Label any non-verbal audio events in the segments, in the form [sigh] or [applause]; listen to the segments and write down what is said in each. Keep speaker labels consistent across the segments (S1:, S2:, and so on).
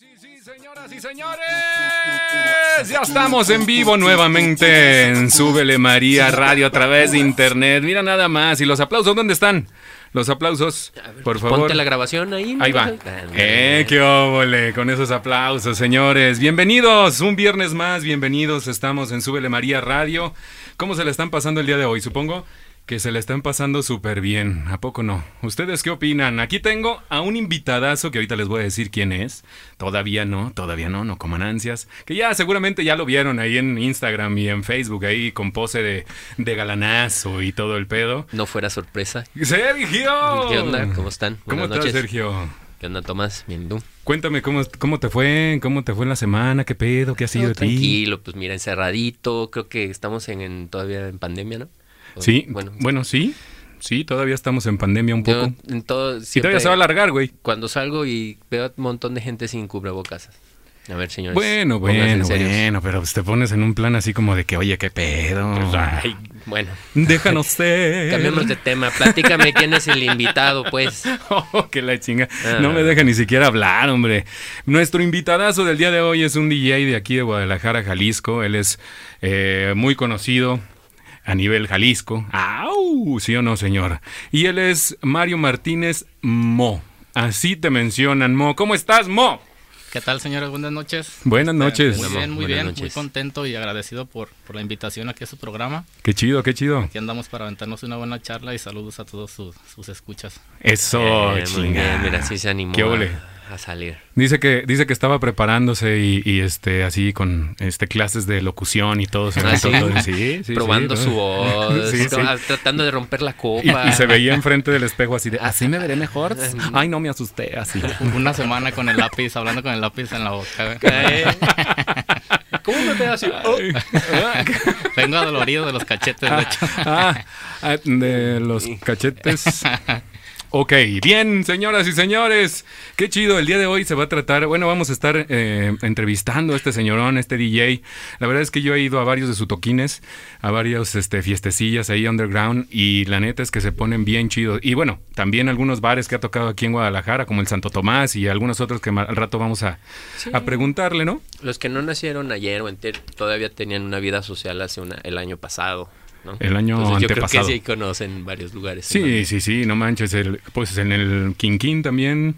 S1: sí, sí, señoras y señores. Ya estamos en vivo nuevamente en Súbele María Radio a través de internet. Mira nada más. ¿Y los aplausos dónde están? Los aplausos, por favor.
S2: Ponte la grabación ahí.
S1: Ahí va. Eh, qué óvole con esos aplausos, señores. Bienvenidos, un viernes más, bienvenidos. Estamos en Súbele María Radio. ¿Cómo se le están pasando el día de hoy? Supongo que se le están pasando súper bien. ¿A poco no? ¿Ustedes qué opinan? Aquí tengo a un invitadazo que ahorita les voy a decir quién es. Todavía no, todavía no, no coman ansias. Que ya seguramente ya lo vieron ahí en Instagram y en Facebook, ahí con pose de, de galanazo y todo el pedo.
S2: No fuera sorpresa.
S1: ¡Sergio!
S2: ¿Qué onda? ¿Cómo están?
S1: ¿Cómo estás. Sergio?
S2: ¿Qué onda, Tomás? Bien, ¿tú?
S1: Cuéntame cómo, cómo te fue, cómo te fue en la semana, qué pedo, qué ha sido de ti.
S2: Tranquilo, pues mira, encerradito. Creo que estamos en, en- todavía en pandemia, ¿no? O-
S1: Sí, bueno,
S2: Bueno,
S1: sí, sí, todavía estamos en pandemia un
S2: yo
S1: poco.
S2: en todo,
S1: Y todavía se va a alargar, güey.
S2: Cuando salgo y veo un montón de gente sin cubrebocas. A ver, señores.
S1: Bueno, bueno, bueno, pero pues te pones en un plan así como de que, oye, qué pedo.
S2: Pues, ay, bueno,
S1: Déjanos [laughs] ser.
S2: cambiemos de tema. Platícame [laughs] quién es el invitado, pues.
S1: Oh, que la chinga.
S2: Ah.
S1: No me deja ni siquiera hablar, hombre. Nuestro invitadazo del día de hoy es un DJ de aquí de Guadalajara, Jalisco. Él es eh, muy conocido a nivel Jalisco. ¡Au! ¿Sí o no, señor? Y él es Mario Martínez Mo. Así te mencionan, Mo. ¿Cómo estás, Mo?
S3: ¿Qué tal, señores? Buenas noches.
S1: Buenas noches.
S3: Muy bien, muy
S2: Buenas
S3: bien. Muy contento y agradecido por, por la invitación aquí a su programa.
S1: Qué chido, qué chido.
S3: Aquí andamos para aventarnos una buena charla y saludos a todos sus, sus escuchas.
S1: Eso,
S2: Eh, muy
S1: chinga.
S2: bien, mira, sí se animó
S1: Qué ole.
S2: a, a salir.
S1: Dice que, dice que estaba preparándose y, y, este así con este clases de locución y todo. se
S2: Ah, ¿sí?
S1: todo. Sí, sí,
S2: Probando
S1: sí,
S2: su
S1: ¿no?
S2: voz,
S1: Sí, sí.
S2: ah, tratando de romper la copa.
S1: y se veía enfrente del espejo así de, ¿así me veré mejor? [laughs] Ay, no me asusté, así.
S3: Una semana con el lápiz, hablando con el lápiz en la boca.
S2: Eh, ¿Cómo me veo así? Oh. [laughs]
S3: Vengo adolorido de los cachetes, de hecho.
S1: Ah, ah, de los cachetes. [laughs] Ok, bien, señoras y señores, qué chido, el día de hoy se va a tratar, bueno, vamos a estar eh, entrevistando a este señorón, este DJ. La verdad es que yo he ido a varios de sus toquines, a varios este, fiestecillas ahí underground y la neta es que se ponen bien chidos. Y bueno, también algunos bares que ha tocado aquí en Guadalajara, como el Santo Tomás y algunos otros que al rato vamos a, a preguntarle, ¿no?
S2: Los que no nacieron ayer o enter- todavía tenían una vida social hace una- el año pasado. ¿No?
S1: El año
S2: Entonces, yo
S1: antepasado.
S2: creo que sí conocen varios lugares.
S1: Sí, sí, sí, no manches, el, pues en el Quinquín también,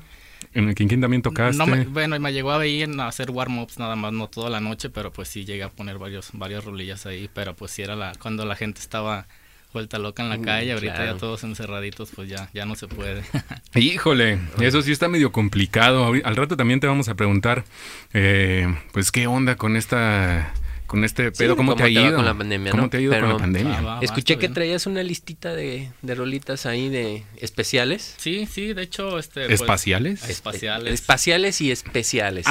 S1: en el Quinquín también tocaste.
S3: No me- bueno, y me llegó a ir a hacer warm-ups nada más, no toda la noche, pero pues sí llegué a poner varios, varias rolillas ahí, pero pues sí era la, cuando la gente estaba vuelta loca en la
S2: Mm,
S3: calle, ahorita
S2: claro.
S3: ya todos encerraditos, pues ya, ya no se puede. [laughs]
S1: Híjole, eso sí está medio complicado. Al rato también te vamos a preguntar, eh, pues, ¿qué onda con esta, con este pedo? ¿Cómo, te ha ido?
S2: con la pandemia,
S1: ¿Cómo
S2: no?
S1: te ha ido con
S2: Pero-
S1: la pandemia?
S3: Ah, va.
S2: Escuché que
S3: bien.
S2: traías una listita de, de rolitas ahí de especiales.
S3: Sí, sí, de hecho, este... pues,
S1: ¿Espaciales?
S3: espaciales.
S2: Espaciales y especiales.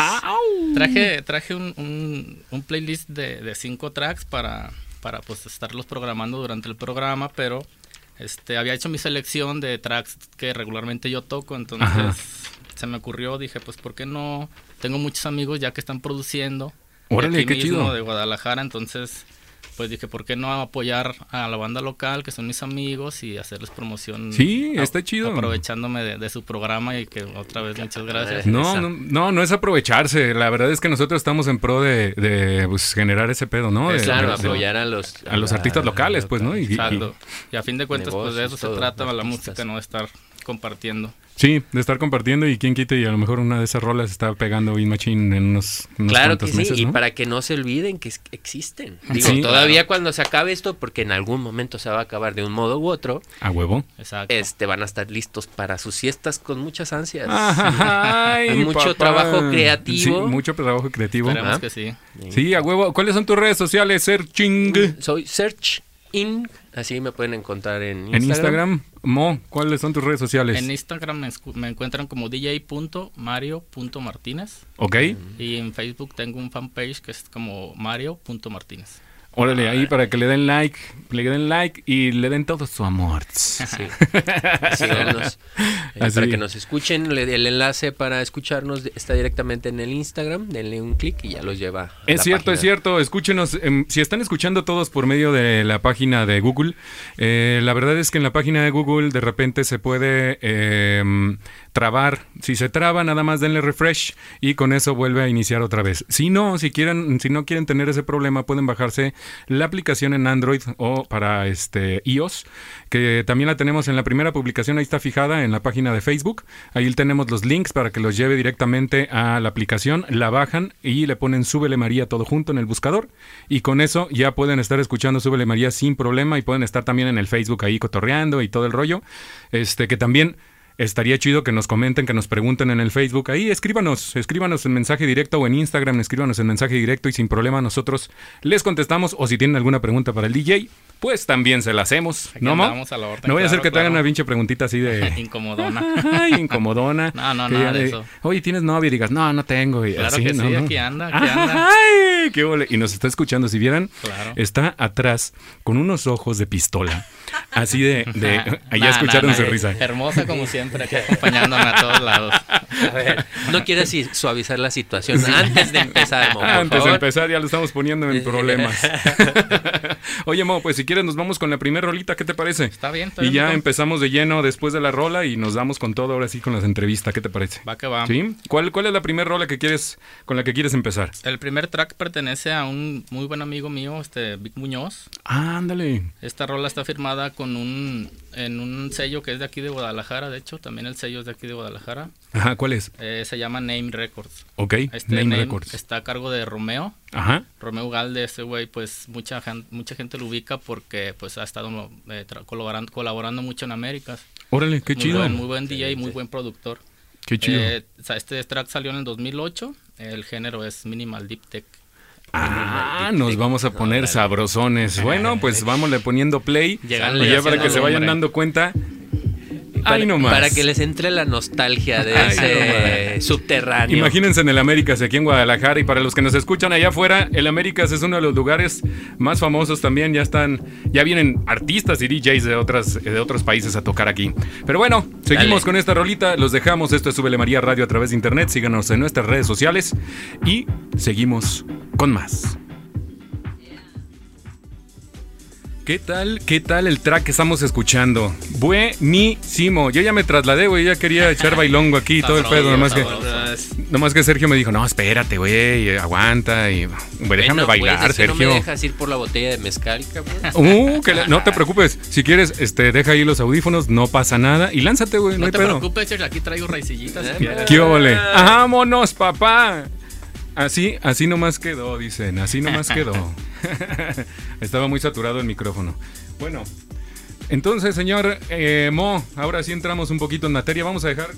S3: Traje, traje un, un, un playlist de, de cinco tracks para, para pues estarlos programando durante el programa, pero este había hecho mi selección de tracks que regularmente yo toco, entonces
S1: Ajá.
S3: se me ocurrió, dije, pues ¿por qué no? Tengo muchos amigos ya que están produciendo.
S1: Órale,
S3: de aquí
S1: qué
S3: mismo,
S1: chido.
S3: de Guadalajara, entonces pues dije, ¿por qué no apoyar a la banda local, que son mis amigos, y hacerles promoción?
S1: Sí,
S3: a-
S1: está chido.
S3: Aprovechándome de, de su programa y que otra vez muchas gracias.
S1: No, no, no, no es aprovecharse. La verdad es que nosotros estamos en pro de, de, pues, generar ese pedo, ¿no? De-
S2: claro,
S1: de-
S2: apoyar a los...
S1: a los artistas locales, pues, ¿no? Y- y-
S3: Exacto. Y a fin de cuentas, pues de eso se trata la
S2: artistas.
S3: música, no de estar compartiendo.
S1: Sí, de estar compartiendo y quien quite y a lo mejor una de esas rolas está pegando Beat Machine en unos, unos
S2: Claro que sí,
S1: meses,
S2: y para que no se olviden que existen. Digo,
S1: Sí.
S2: todavía cuando se acabe esto, porque en algún momento se va a acabar de un modo u otro,
S1: A huevo.
S3: Exacto.
S2: este van a estar listos para sus siestas con muchas ansias.
S1: Ay,
S2: Hay mucho trabajo creativo.
S1: Sí, mucho trabajo creativo.
S3: Esperemos
S2: ¿Ah?
S3: que sí.
S1: Sí, a huevo. ¿Cuáles son tus redes sociales, Searching?
S2: Soy Search In, así me pueden encontrar en Instagram.
S1: En Instagram, Mo, ¿cuáles son tus redes sociales?
S3: En Instagram me, encuentran como dj.mario.martínez
S1: ok,
S3: y en Facebook tengo un fanpage que es como mario.martínez.
S1: órale, ahí para que le den like, le den like y le den todo su amor.
S2: Sí. [laughs] Eh,
S1: Así.
S2: Para que nos escuchen, le- el enlace para escucharnos está directamente en el Instagram. Denle un clic y ya los lleva. a
S1: Es
S2: la
S1: cierto,
S2: página.
S1: es cierto. Escúchenos. em, si están escuchando todos por medio de la página de Google, eh, la verdad es que en la página de Google de repente se puede em, trabar. Si se traba, nada más denle refresh y con eso vuelve a iniciar otra vez. Si no, si quieren, si no quieren tener ese problema, pueden bajarse la aplicación en Android o para este iOS, que también la tenemos en la primera publicación, ahí está fijada en la página de Facebook. Ahí tenemos los links para que los lleve directamente a la aplicación, la bajan y le ponen Súbele María todo junto en el buscador y con eso ya pueden estar escuchando Súbele María sin problema y pueden estar también en el Facebook ahí cotorreando y todo el rollo. Este que también estaría chido que nos comenten, que nos pregunten en el Facebook. Ahí escríbanos, escríbanos en mensaje directo o en Instagram, escríbanos en mensaje directo y sin problema nosotros les contestamos. O si tienen alguna pregunta para el DJ, pues también se la hacemos.
S3: Aquí
S1: ¿No,
S3: a la orden,
S1: No voy a hacer
S3: claro,
S1: que te hagan una pinche preguntita así de... [laughs]
S3: Incomodona. [laughs]
S1: Ay, incomodona.
S3: No, no, nada de eso.
S1: Oye, ¿tienes novia? Y digas, no, no tengo. Y
S3: Claro
S1: así,
S3: que
S1: ¿no?
S3: sí,
S1: ¿no?
S3: aquí anda, aquí anda.
S1: Ay, qué ole. Y nos está escuchando. Si vieran,
S3: Claro.
S1: está atrás con unos ojos de pistola. Así de... de [laughs] allá
S3: Nah,
S1: escucharon
S3: nah,
S1: su
S3: nah.
S1: risa.
S3: Hermosa como siempre, aquí [laughs] acompañándome a todos lados.
S2: A ver, ¿no quieres suavizar la situación antes de empezar, Mo,
S1: Antes de empezar ya lo estamos poniendo en [laughs] problemas. [laughs] Oye, Mo, pues si quieres nos vamos con la primera rolita, ¿qué te parece?
S3: Está bien, está
S1: Y
S3: bien,
S1: ya empezamos de lleno después de la rola y nos damos con todo ahora sí con las entrevistas, ¿qué te parece?
S3: Va que va.
S1: ¿Sí? ¿Cuál, ¿Cuál es la primera rola que quieres con la que quieres empezar?
S3: El primer track pertenece a un muy buen amigo mío, este Vic Muñoz.
S1: Ah, ándale.
S3: Esta rola está firmada con un en un sello que es de aquí de Guadalajara, de hecho, también el sello es de aquí de Guadalajara.
S1: Ajá, ¿cuál es?
S3: Eh, se llama Name Records.
S1: Ok,
S3: Este
S1: Name,
S3: Name
S1: Records.
S3: está a cargo de Romeo.
S1: Ajá.
S3: Romeo Galde, ese güey, pues mucha, mucha gente lo ubica porque pues ha estado eh, colaborando, colaborando mucho en Américas.
S1: Órale, qué
S3: muy
S1: chido.
S3: Buen, muy buen DJ, muy buen productor.
S1: Qué chido.
S3: Eh, este track salió en el 2008. El género es Minimal Deep Tech.
S1: Ah, nos vamos a poner sabrosones. Bueno, pues [laughs] vámonos poniendo play. Y ya para que se vayan dando cuenta.
S2: Para,
S1: Ay, nomás.
S2: para que les entre la nostalgia de
S1: Ay,
S2: ese subterráneo.
S1: Imagínense en el Américas aquí en Guadalajara y para los que nos escuchan allá afuera, el Américas es uno de los lugares más famosos también, ya están, ya vienen artistas y DJs de otras de otros países a tocar aquí. Pero bueno, seguimos
S2: Dale.
S1: con esta rolita, los dejamos, esto es Súbele María Radio a través de internet, síganos en nuestras redes sociales y seguimos con más. ¿Qué tal? ¿Qué tal el track que estamos escuchando? Buenísimo. Yo ya me trasladé, güey. Ya quería echar bailongo aquí y [laughs] todo el pedo. Nomás que, nomás que Sergio me dijo, no, espérate, güey, aguanta. Y, güey, déjame
S2: Bueno,
S1: bailar,
S2: que No
S1: Sergio.
S2: me dejas ir por la botella de mezcal, cabrón. [laughs]
S1: Uh, que la- no te preocupes. Si quieres, este, deja ahí los audífonos, no pasa nada. Y lánzate, güey, no,
S3: No
S1: hay
S3: te
S1: pedo.
S3: preocupes, aquí traigo raicillitas.
S1: ¿Qué óvole? ¡Vámonos, papá! Así, así nomás quedó, dicen. Así nomás quedó. [laughs] Estaba muy saturado el micrófono. Bueno, entonces, señor eh, Mo, ahora sí entramos un poquito en materia. Vamos a dejar,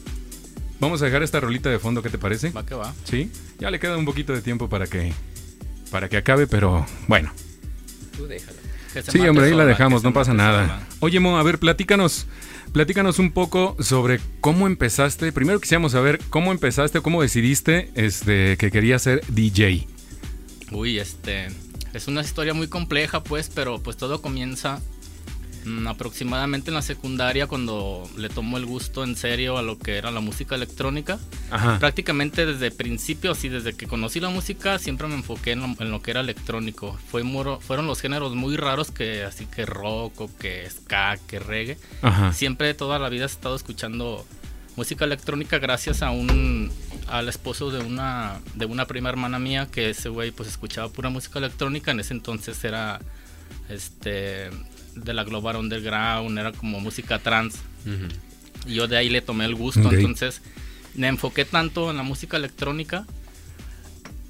S1: vamos a dejar esta rolita de fondo. ¿Qué te parece?
S3: Va que va.
S1: Sí. Ya le queda un poquito de tiempo para que, para que acabe, pero bueno.
S2: Tú
S3: se
S1: Sí, hombre, ahí la dejamos, no pasa nada.
S3: sola.
S1: Oye, Mo, a ver, platícanos, platícanos un poco sobre cómo empezaste. Primero quisiéramos saber cómo empezaste, cómo decidiste este, que querías ser DJ.
S3: Uy, este. Es una historia muy compleja, pues, pero pues todo comienza mm, aproximadamente en la secundaria cuando le tomó el gusto en serio a lo que era la música electrónica.
S1: Ajá.
S3: Prácticamente desde principio, así desde que conocí la música, siempre me enfoqué en lo, en lo que era electrónico. Fue muro- fueron los géneros muy raros que así que rock o que ska, que reggae.
S1: Ajá.
S3: Siempre toda la vida he estado escuchando música electrónica gracias a un al esposo de una de una prima hermana mía que ese güey pues escuchaba pura música electrónica. En ese entonces era este de la Global Underground era como música trans. Y yo de ahí le tomé el gusto. Entonces me enfoqué tanto en la música electrónica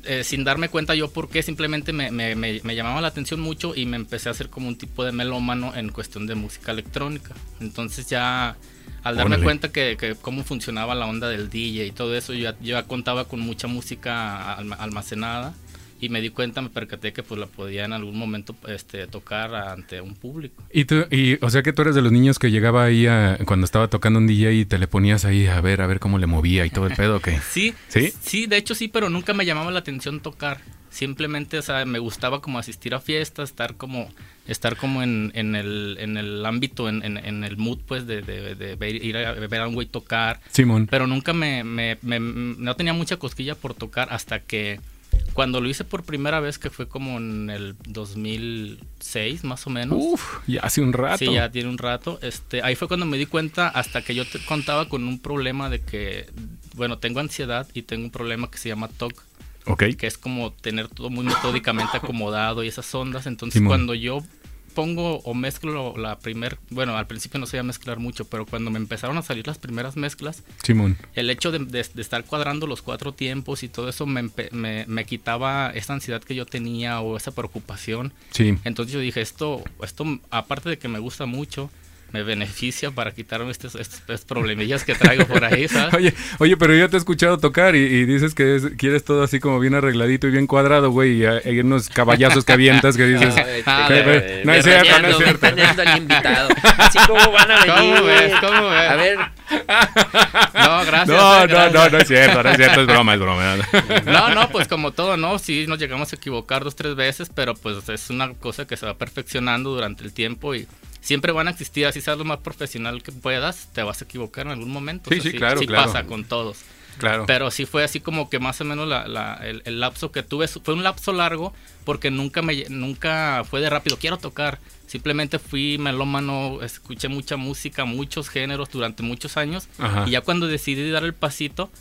S3: eh, sin darme cuenta yo por qué, simplemente me, me- me- me llamaba la atención mucho y me empecé a hacer como un tipo de melómano en cuestión de música electrónica. Entonces ya al darme
S1: Órale.
S3: cuenta que, que cómo funcionaba la onda del DJ y todo eso, yo yo ya contaba con mucha música alma- almacenada y me di cuenta, me percaté que pues la podía en algún momento este, tocar ante un público.
S1: Y tú, y, o sea que tú eres de los niños que llegaba ahí a- cuando estaba tocando un DJ y te le ponías ahí a ver, a ver cómo le movía y todo el pedo, que [laughs]
S3: Sí,
S1: ¿Sí?
S3: sí, de hecho sí, pero nunca me llamaba la atención tocar. Simplemente, o sea, me gustaba como asistir a fiestas, estar como, estar como en, en el, en el ámbito, en, en- en el mood, pues, de, de- de ver- ir a ver a un güey tocar.
S1: Simón.
S3: Pero nunca me, me- me- no tenía mucha cosquilla por tocar hasta que Cuando lo hice por primera vez, que fue como en el 2006, más o menos.
S1: Uf, ya hace un rato.
S3: Sí, ya tiene un rato. Este, ahí fue cuando me di cuenta, hasta que yo te contaba con un problema de que, bueno, tengo ansiedad y tengo un problema que se llama TOC.
S1: Ok.
S3: Que es como tener todo muy metódicamente acomodado y esas ondas. Entonces,
S1: Simón.
S3: cuando yo pongo o mezclo la primer, bueno, al principio no sabía mezclar mucho, pero cuando me empezaron a salir las primeras mezclas,
S1: Simón.
S3: el hecho de, de- de estar cuadrando los cuatro tiempos y todo eso me, me, me quitaba esa ansiedad que yo tenía o esa preocupación.
S1: Sí.
S3: Entonces yo dije, esto, esto aparte de que me gusta mucho, me beneficia para quitarme estos, estos, estos problemillas que traigo por ahí, ¿sabes? [laughs]
S1: Oye, oye, pero yo te he escuchado tocar y, y dices que es- quieres todo así como bien arregladito y bien cuadrado, güey, y hay unos caballazos que avientas que dices... [laughs]
S3: Ah, de-
S1: ve, no es cierto, no es cierto.
S2: Al invitado. Así como van a venir.
S3: ¿Cómo ves? ¿Cómo ves?
S2: A ver,
S3: No, gracias.
S1: No,
S3: eh,
S1: no, no, no es cierto, no es cierto, es broma, es broma.
S3: No, no, pues como todo, ¿no? Sí, nos llegamos a equivocar dos, tres veces, pero pues es una cosa que se va perfeccionando durante el tiempo y siempre van a existir, así seas lo más profesional que puedas, te vas a equivocar en algún momento.
S1: Sí, sí, claro,
S3: Sí
S1: claro.
S3: pasa con todos.
S1: Claro.
S3: Pero sí fue así como que más o menos la- la- el, el lapso que tuve, fue un lapso largo porque nunca, me, nunca fue de rápido, quiero tocar. Simplemente fui melómano, escuché mucha música, muchos géneros durante muchos años.
S1: Ajá.
S3: Y ya cuando decidí dar el pasito,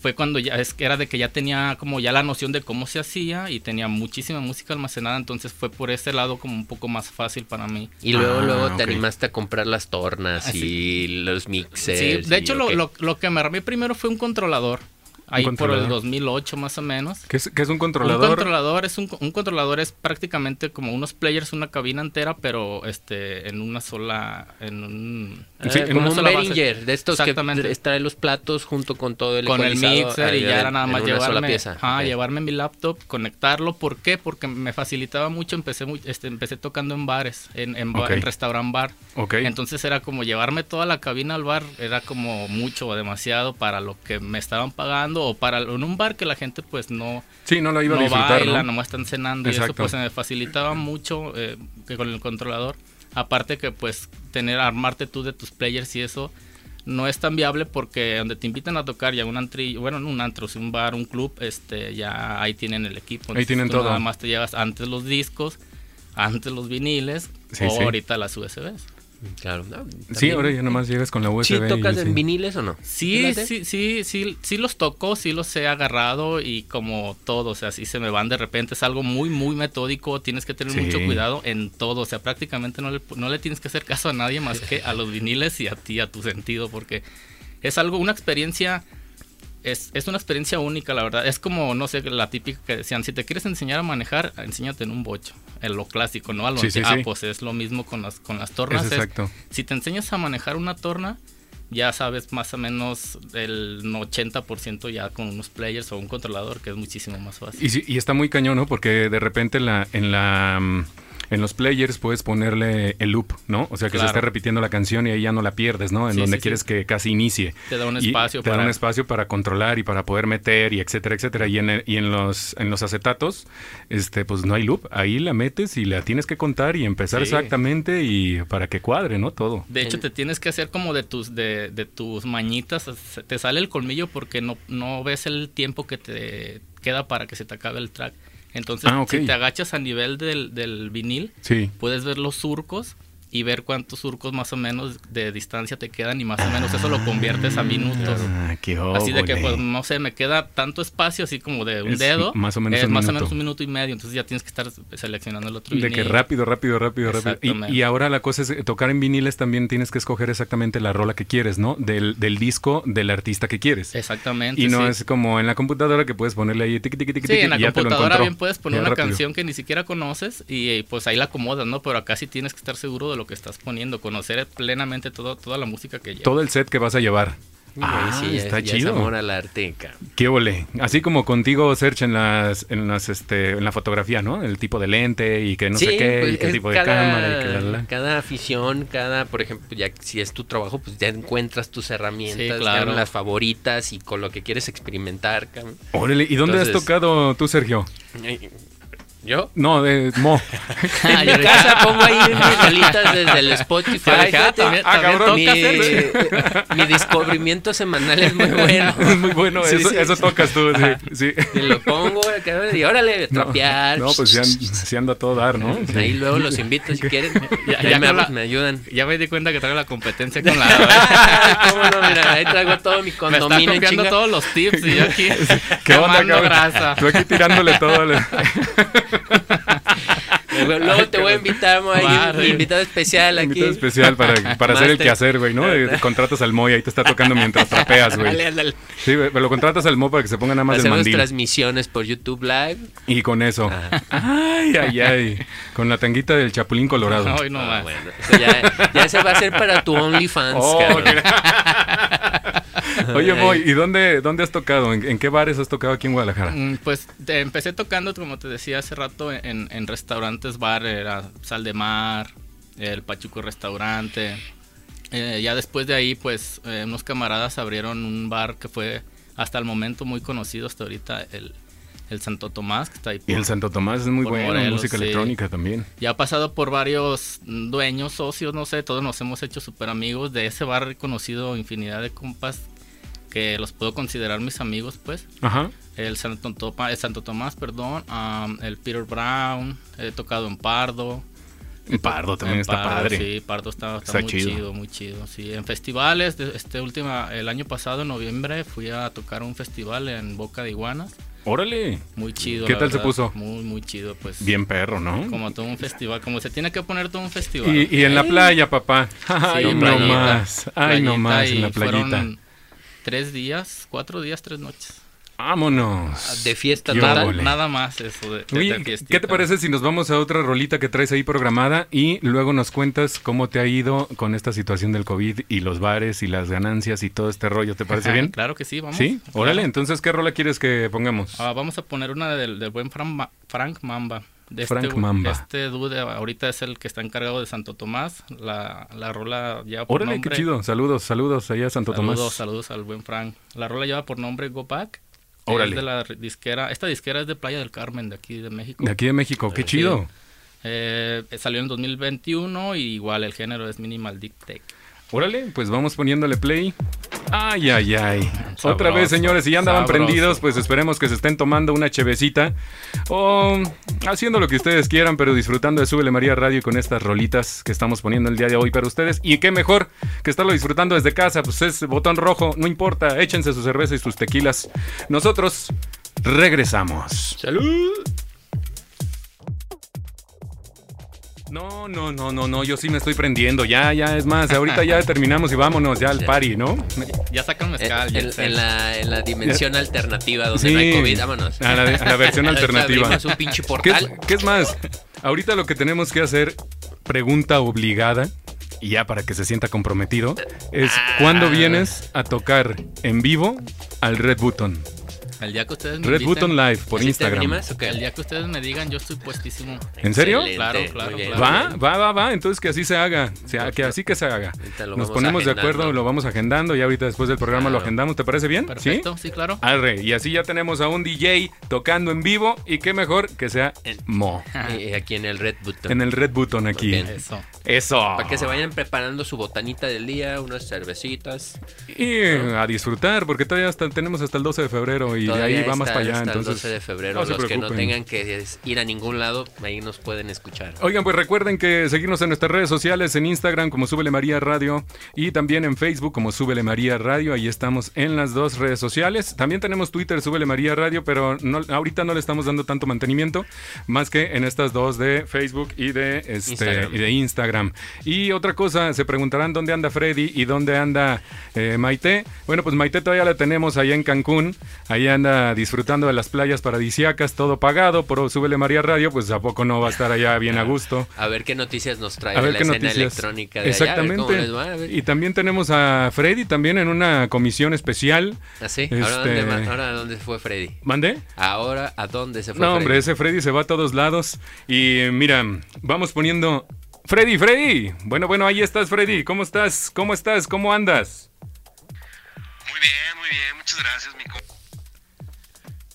S3: fue cuando ya es que era de que ya tenía como ya la noción de cómo se hacía y tenía muchísima música almacenada, entonces fue por ese lado como un poco más fácil para mí.
S2: y luego,
S1: Ah,
S2: luego te animaste a comprar las tornas
S3: Ah,
S2: y los mixers.
S3: Sí, de hecho lo, lo, lo que me armé primero fue un controlador. Ahí por
S1: controlador.
S3: el 2008 más o menos.
S1: ¿Qué es, qué es un
S3: Un
S1: controlador?
S3: controlador es un, un controlador es prácticamente como unos players, una cabina entera, pero este en una sola en un
S1: Sí, en
S3: una
S2: un
S3: sola base.
S2: De estos
S3: Exactamente.
S2: que trae los platos junto con todo el
S3: con el mixer y ya era nada más llevarme,
S2: pieza.
S3: ajá, llevarme mi laptop, conectarlo. ¿Por qué? Porque me facilitaba mucho. Empecé este, empecé tocando en bares, en, en, restaurant bar.
S1: Ok.
S3: Entonces era como llevarme toda la cabina al bar, era como mucho o demasiado para lo que me estaban pagando o para en un bar que la gente pues no,
S1: Sí, no lo iba a
S3: no
S1: disfrutar,
S3: baila,
S1: ¿no?
S3: nomás están cenando y eso pues se me facilitaba mucho eh, que con el controlador. Aparte que pues tener, armarte tú de tus players y eso no es tan viable porque donde te invitan a tocar ya un antri, bueno, no un antro, si un bar, un club, este ya ahí tienen el equipo.
S1: Ahí tienen todo.
S3: Nada más te llevas antes los discos, antes los viniles
S1: Sí,
S3: o
S1: sí.
S3: ahorita las USBs.
S2: Claro. no,
S1: Sí, ahora ya nomás llegas con la USB.
S2: ¿Sí tocas
S1: sí.
S2: en viniles o no?
S3: Sí, sí, sí, sí, sí los toco, sí los he agarrado y como todo, o sea, sí se me van de repente, es algo muy, muy metódico, tienes que tener
S1: Sí.
S3: mucho cuidado en todo, o sea, prácticamente no le, no le tienes que hacer caso a nadie más que a los viniles y a ti, a tu sentido, porque es algo, una experiencia, es, es una experiencia única, la verdad, es como, no sé, la típica que decían, si te quieres enseñar a manejar, enséñate en un bocho, en lo clásico, ¿no? A lo
S1: Sí, sí,
S3: ah,
S1: sí.
S3: pues es lo mismo con las, con las tornas, es-
S1: exacto.
S3: si te enseñas a manejar una torna, ya sabes más o menos el 80% ya con unos players o un controlador, que es muchísimo más fácil.
S1: Y, y está muy cañón, ¿no? Porque de repente la, en la mm, en los players puedes ponerle el loop, ¿no? O sea, que se esté repitiendo la canción y ahí ya no la pierdes, ¿no? En
S3: Sí,
S1: donde
S3: sí,
S1: quieres
S3: sí.
S1: que casi inicie.
S3: Te da un
S1: Y
S3: espacio
S1: te da
S3: para...
S1: un espacio para controlar y para poder meter y etcétera, etcétera. Y en, el- y en los en los acetatos, este, pues no hay loop. Ahí la metes y la tienes que contar y empezar
S3: Sí.
S1: exactamente y para que cuadre, ¿no? Todo.
S3: De hecho, te tienes que hacer como de tus, de, de tus mañitas. se- Te sale el colmillo porque no, no ves el tiempo que te queda para que se te acabe el track. Entonces,
S1: Ah,
S3: si te agachas a nivel del, del vinil,
S1: Sí.
S3: puedes ver los surcos y ver cuántos surcos más o menos de distancia te quedan y más o menos eso lo conviertes a minutos.
S1: Ah, qué
S3: Así de que, pues, no sé, me queda tanto espacio, así como de un
S1: Es
S3: dedo.
S1: más o menos
S3: es
S1: un
S3: más o
S1: minuto.
S3: menos un minuto y medio. Entonces ya tienes que estar seleccionando el otro
S1: De que rápido, rápido, rápido, rápido. Y, ahora la cosa es eh, tocar en viniles también tienes que escoger exactamente la rola que quieres, ¿no? Del, del disco del artista que quieres.
S3: Exactamente.
S1: Y no
S3: sí.
S1: es como en la computadora que puedes ponerle ahí tiqui, tiqui, tiqui,
S3: Sí,
S1: tiqui,
S3: en la
S1: lo
S3: computadora bien puedes poner una
S1: rápido.
S3: canción que ni siquiera conoces y pues ahí la acomodas, ¿no? Pero acá sí tienes que estar seguro de lo que estás poniendo, conocer plenamente todo, toda la música que.
S1: Todo el set que vas a llevar. Ah,
S2: sí, ya-
S1: está
S2: ya es
S1: chido.
S2: amor al arte, cabrón.
S1: Qué ole. Así como contigo, Serge, en las, en las, este, en la fotografía, ¿no? El tipo de lente y que no sé qué,
S2: pues,
S1: y qué tipo de cámara y que la, la, la.
S2: cada afición, cada, por ejemplo, ya si es tu trabajo, pues ya encuentras tus herramientas,
S3: Sí, claro.
S2: cabrón, las favoritas y con lo que quieres experimentar.
S1: Órale, ¿y dónde has tocado tú, Sergio?
S2: Eh, ¿Yo?
S1: No, de Mo. [laughs]
S2: En mi casa pongo ahí mis rolitas desde el Spotify.
S3: Dije, ah, también-
S1: ah,
S3: también
S1: cabrón.
S2: mi,
S3: toca hacer-
S2: mi descubrimiento semanal es muy [laughs] bueno.
S1: es muy bueno,
S2: Sí,
S1: eso,
S2: sí.
S1: eso tocas tú, sí. sí.
S2: Y lo pongo y órale,
S1: No,
S2: trapear.
S1: No, pues sí, an- sí ando a todo dar, ¿no? Sí.
S2: Ahí luego los invito si [laughs] quieren.
S3: Ya-
S2: Ya,
S3: ya
S2: me,
S3: la-
S2: me ayudan.
S3: Ya me di cuenta que traigo la competencia con la...
S2: ¿Cómo no? Mira, ahí traigo todo mi
S3: Me está
S2: condominio
S3: copiando
S2: chinga.
S3: todos los tips y yo aquí
S1: ¿Qué onda,
S3: grasa.
S1: Tú aquí tirándole todo. le-
S2: Luego, te voy a invitar,
S3: sí.
S2: invitado especial aquí.
S1: Invitado especial para, [laughs] para hacer el quehacer, güey, ¿no? De- contratas al Mo y ahí te está tocando mientras trapeas, güey.
S2: Ándale, ándale.
S1: Sí, güey, pero lo contratas al Mo para que se ponga nada más el
S2: Hacemos
S1: mandil.
S2: transmisiones por YouTube Live.
S1: Y con eso. Ay, ay, ay. [laughs] Con la tanguita del Chapulín Colorado.
S3: Ay, no
S2: Ah,
S3: más.
S2: bueno, eso ya, ya se va a hacer para tu OnlyFans,
S1: Oh,
S2: cabrón. [laughs]
S1: Oye, Moy, ¿y dónde, dónde has tocado? ¿En, en qué bares has tocado aquí en Guadalajara?
S3: Mm, Pues te- empecé tocando, como te decía hace rato, en, en restaurantes, bar, era Sal de Mar, el Pachuco Restaurante. Eh, ya después de ahí, pues eh, unos camaradas abrieron un bar que fue hasta el momento muy conocido, hasta ahorita el, el Santo Tomás, que está ahí.
S1: Y
S3: por-
S1: el Santo Tomás es muy bueno,
S3: Morelos,
S1: música
S3: sí.
S1: electrónica también.
S3: Ya ha pasado por varios dueños, socios, no sé, todos nos hemos hecho súper amigos. De ese bar he conocido infinidad de compas que los puedo considerar mis amigos, pues.
S1: Ajá.
S3: El Santo, Toma- el Santo Tomás, perdón, am, el Peter Brown, he tocado en Pardo.
S1: En Pardo también
S3: En
S1: está
S3: Pardo,
S1: padre.
S3: Sí, Pardo está, está
S1: Está
S3: muy
S1: chido.
S3: chido. muy chido. Sí, en festivales, de- este última, el año pasado, en noviembre, fui a tocar un festival en Boca de Iguanas.
S1: Órale.
S3: Muy chido.
S1: ¿Qué tal se puso?
S3: Muy, muy chido, pues.
S1: Bien perro, ¿no?
S3: Como todo un festival, como se tiene que poner todo un festival.
S1: Y, y en la playa, papá. Ay,
S3: Sí,
S1: no
S3: playita,
S1: más. Ay, no
S3: playita,
S1: más en la playita.
S3: fueron Tres días, cuatro días, tres noches.
S1: Vámonos.
S2: De fiesta
S1: óvole.
S3: Nada más eso de.
S1: ¿qué te parece si nos vamos a otra rolita que traes ahí programada y luego nos cuentas cómo te ha ido con esta situación del COVID y los bares y las ganancias y todo este rollo? ¿Te parece
S3: Ajá,
S1: bien?
S3: Claro que sí, vamos.
S1: Sí,
S3: Claro.
S1: órale, entonces, ¿qué rola quieres que pongamos?
S3: Ah, vamos a poner una del, del buen Fran Ma- Frank Mamba. De
S1: Frank
S3: este,
S1: Mamba.
S3: Este dude ahorita es el que está encargado de Santo Tomás. La, la rola lleva por
S1: Órale,
S3: nombre...
S1: qué chido. Saludos, saludos allá a Santo
S3: Saludos,
S1: Tomás.
S3: saludos al buen Frank. La rola lleva por nombre Go Back.
S1: Órale.
S3: Es de la disquera. Esta disquera es de Playa del Carmen, de aquí de México.
S1: De aquí de México, qué
S3: Sí.
S1: chido.
S3: Eh, salió en 2021 y igual el género es Minimal Deep Tech.
S1: Órale, pues vamos poniéndole play. Ay, ay, ay.
S3: Sabroso,
S1: Otra vez, señores, si ya andaban
S3: sabroso.
S1: prendidos, pues esperemos que se estén tomando una chevecita o haciendo lo que ustedes quieran, pero disfrutando de Súbele María Radio con estas rolitas que estamos poniendo el día de hoy para ustedes. Y qué mejor que estarlo disfrutando desde casa, pues es botón rojo, no importa, échense su cerveza y sus tequilas. Nosotros regresamos.
S2: ¡Salud!
S1: No, no, no, no, no, yo sí me estoy prendiendo. Ya, ya, es más, ahorita ya [laughs] terminamos y vámonos ya al party, ¿no?
S3: Ya sacan mezcal.
S2: en-
S3: ya
S2: en la, en la dimensión alternativa donde
S1: Sí.
S2: no hay COVID, vámonos.
S1: A la, a la versión [laughs] alternativa.
S2: Abrimos un pinche
S1: ¿Qué es,
S2: portal.
S1: qué es más? Ahorita lo que tenemos que hacer, pregunta obligada, y ya para que se sienta comprometido, es
S2: Ah.
S1: ¿cuándo vienes a tocar en vivo al Red Button?
S3: El día que ustedes me
S1: Red Button Live por
S2: ¿Así te
S1: Instagram.
S2: animas o qué?
S3: El día que ustedes me digan, yo estoy puestísimo.
S1: ¿En serio?
S3: Claro, claro, claro.
S1: Va, va, va, va, entonces que así se haga, o sea, que así que se haga.
S2: Ahorita lo
S1: Nos ponemos de acuerdo, lo vamos agendando y ahorita después del programa lo agendamos, ¿te parece bien?
S3: Perfecto, sí, claro.
S1: Arre, y así ya tenemos a un DJ tocando en vivo y qué mejor que sea
S2: En-
S1: Mo. [laughs]
S2: Eh, aquí en el Red Button.
S1: En el Red Button aquí.
S3: Eso.
S1: Eso.
S2: Para que se vayan preparando su botanita del día, unas cervecitas.
S1: Y a disfrutar, porque todavía hasta, tenemos hasta el 12 de febrero y de ahí va más
S2: está
S1: para allá.
S2: hasta el
S1: Entonces,
S2: 12 de febrero.
S1: no
S2: Los que no tengan que ir a ningún lado, ahí nos pueden escuchar.
S1: Oigan, pues recuerden que seguirnos en nuestras redes sociales, en Instagram como Súbele María Radio y también en Facebook como Súbele María Radio. Ahí estamos en las dos redes sociales. También tenemos Twitter, Súbele María Radio, pero no, ahorita no le estamos dando tanto mantenimiento, más que en estas dos de Facebook y de, este,
S2: Instagram.
S1: y de Instagram. Y otra cosa, se preguntarán dónde anda Freddy y dónde anda eh, Maite. Bueno, pues Maite todavía la tenemos allá en Cancún. Ahí anda disfrutando de las playas paradisíacas, todo pagado por Súbele María Radio. Pues a poco no va a estar allá bien a gusto.
S2: A ver qué noticias nos trae
S1: A
S2: de
S1: ver
S2: la
S1: qué
S2: escena
S1: noticias.
S2: electrónica de
S1: Exactamente.
S2: allá. a ver cómo les va, a ver.
S1: Y también tenemos a Freddy también en una comisión especial.
S2: ¿Ah, sí? ¿Ahora,
S1: este-
S2: dónde, ahora a dónde fue Freddy?
S1: ¿Mande?
S2: Ahora, ¿a dónde se fue
S1: No, hombre, ese Freddy se va a todos lados. Y mira, vamos poniendo. Freddy, Freddy. Bueno, bueno, ahí estás, Freddy. ¿Cómo estás? ¿Cómo estás? ¿Cómo andas?
S4: Muy bien, muy bien, muchas gracias, mi co-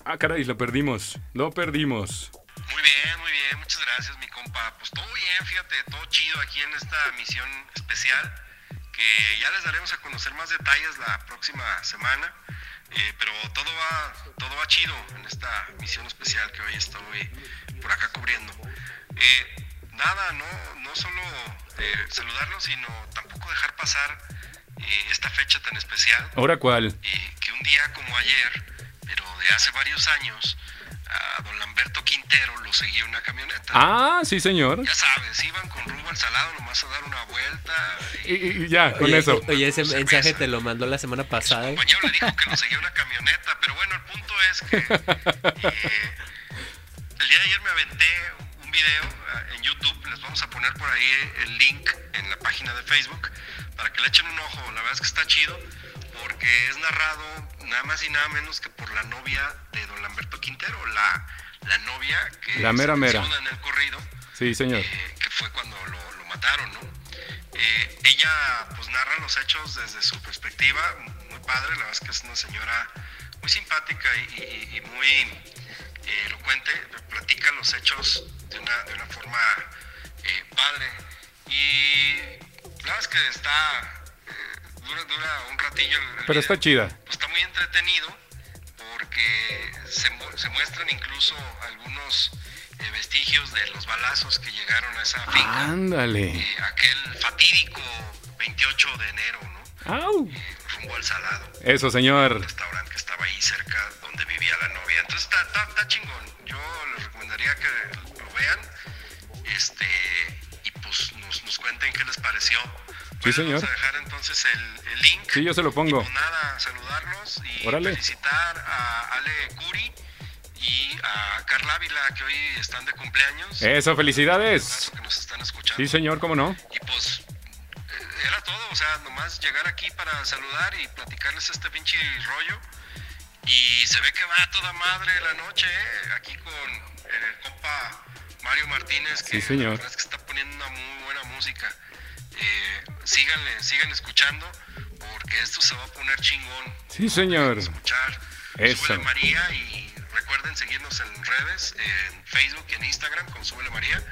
S1: Ah, caray, lo perdimos. Lo perdimos.
S4: Muy bien, muy bien, muchas gracias mi compa. Pues todo bien, fíjate, todo chido aquí en esta misión especial, que ya les daremos a conocer más detalles la próxima semana. Eh, pero todo va, todo va chido en esta misión especial que hoy estoy por acá cubriendo. Eh, nada, no, no solo eh, saludarlos, sino tampoco dejar pasar eh, esta fecha tan especial.
S1: ¿Ahora cuál?
S4: que un día como ayer, hace varios años, a don Lamberto Quintero lo seguía una camioneta.
S1: Ah, sí, señor.
S4: Ya sabes, iban con rumbo al salado nomás a dar una vuelta.
S1: Y, y- y ya, con
S2: Oye,
S1: eso.
S2: Oye, ese
S4: Cerveza.
S2: mensaje te lo mandó la semana
S4: Su
S2: pasada.
S4: compañero le dijo que lo seguía una camioneta, pero bueno, el punto es que eh, el día de ayer me aventé un video eh, en YouTube, les vamos a poner por ahí el link en la página de Facebook para que le echen un ojo, la verdad es que está chido porque es narrado nada más y nada menos que por la novia de don Lamberto Quintero, la, la novia que
S1: La mera
S4: se
S1: mera.
S4: en el corrido
S1: Sí, señor.
S4: eh, que fue cuando lo, lo mataron, ¿no? Eh, ella pues narra los hechos desde su perspectiva, muy padre, la verdad es que es una señora muy simpática y, y- y muy eh, elocuente, platica los hechos de una, de una forma padre y la verdad es que está, dura, dura un ratillo. el- el
S1: Pero está chida.
S4: Pues está muy entretenido porque se, se muestran incluso algunos eh, vestigios de los balazos que llegaron a esa finca.
S1: Ándale.
S4: eh, aquel fatídico 28 de enero, ¿no?
S1: Au.
S4: Eh, rumbo al salado.
S1: Eso, señor.
S4: restaurante que estaba ahí cerca donde vivía la novia. Entonces está, está, está chingón. Yo les recomendaría que lo vean. Este, y pues nos, nos cuenten qué les pareció.
S1: Sí, señor.
S4: Vamos a dejar entonces el, el link.
S1: Sí, yo se lo pongo.
S4: Y pues nada, saludarlos y
S1: Órale.
S4: felicitar a Ale Curi y a Carla Ávila que hoy están de cumpleaños.
S1: Eso, felicidades.
S4: que nos están escuchando.
S1: Sí, señor, ¿cómo no?
S4: Y pues eh, era todo, o sea, nomás llegar aquí para saludar y platicarles este pinche rollo. Y se ve que va a toda madre la noche, ¿eh? aquí con el compa Mario Martínez, que
S1: Sí, señor.
S4: la verdad es que está poniendo una muy buena música. Eh, síganle, sigan escuchando, porque esto se va a poner chingón.
S1: Sí, señor.
S4: Escuchar
S1: Eso.
S4: Súbele María y recuerden seguirnos en redes, en Facebook y en Instagram con Súbele María.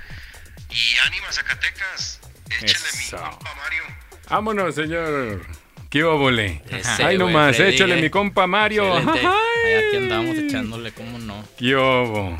S4: Y ánima Zacatecas, échele mi compa Mario.
S1: Vámonos, señor. ¿Qué óvole? Ay, nomás,
S2: Freddy,
S1: échale
S2: eh.
S1: mi compa Mario. Ay.
S3: Ahí aquí andamos echándole, ¿cómo no?
S1: ¿Qué obo?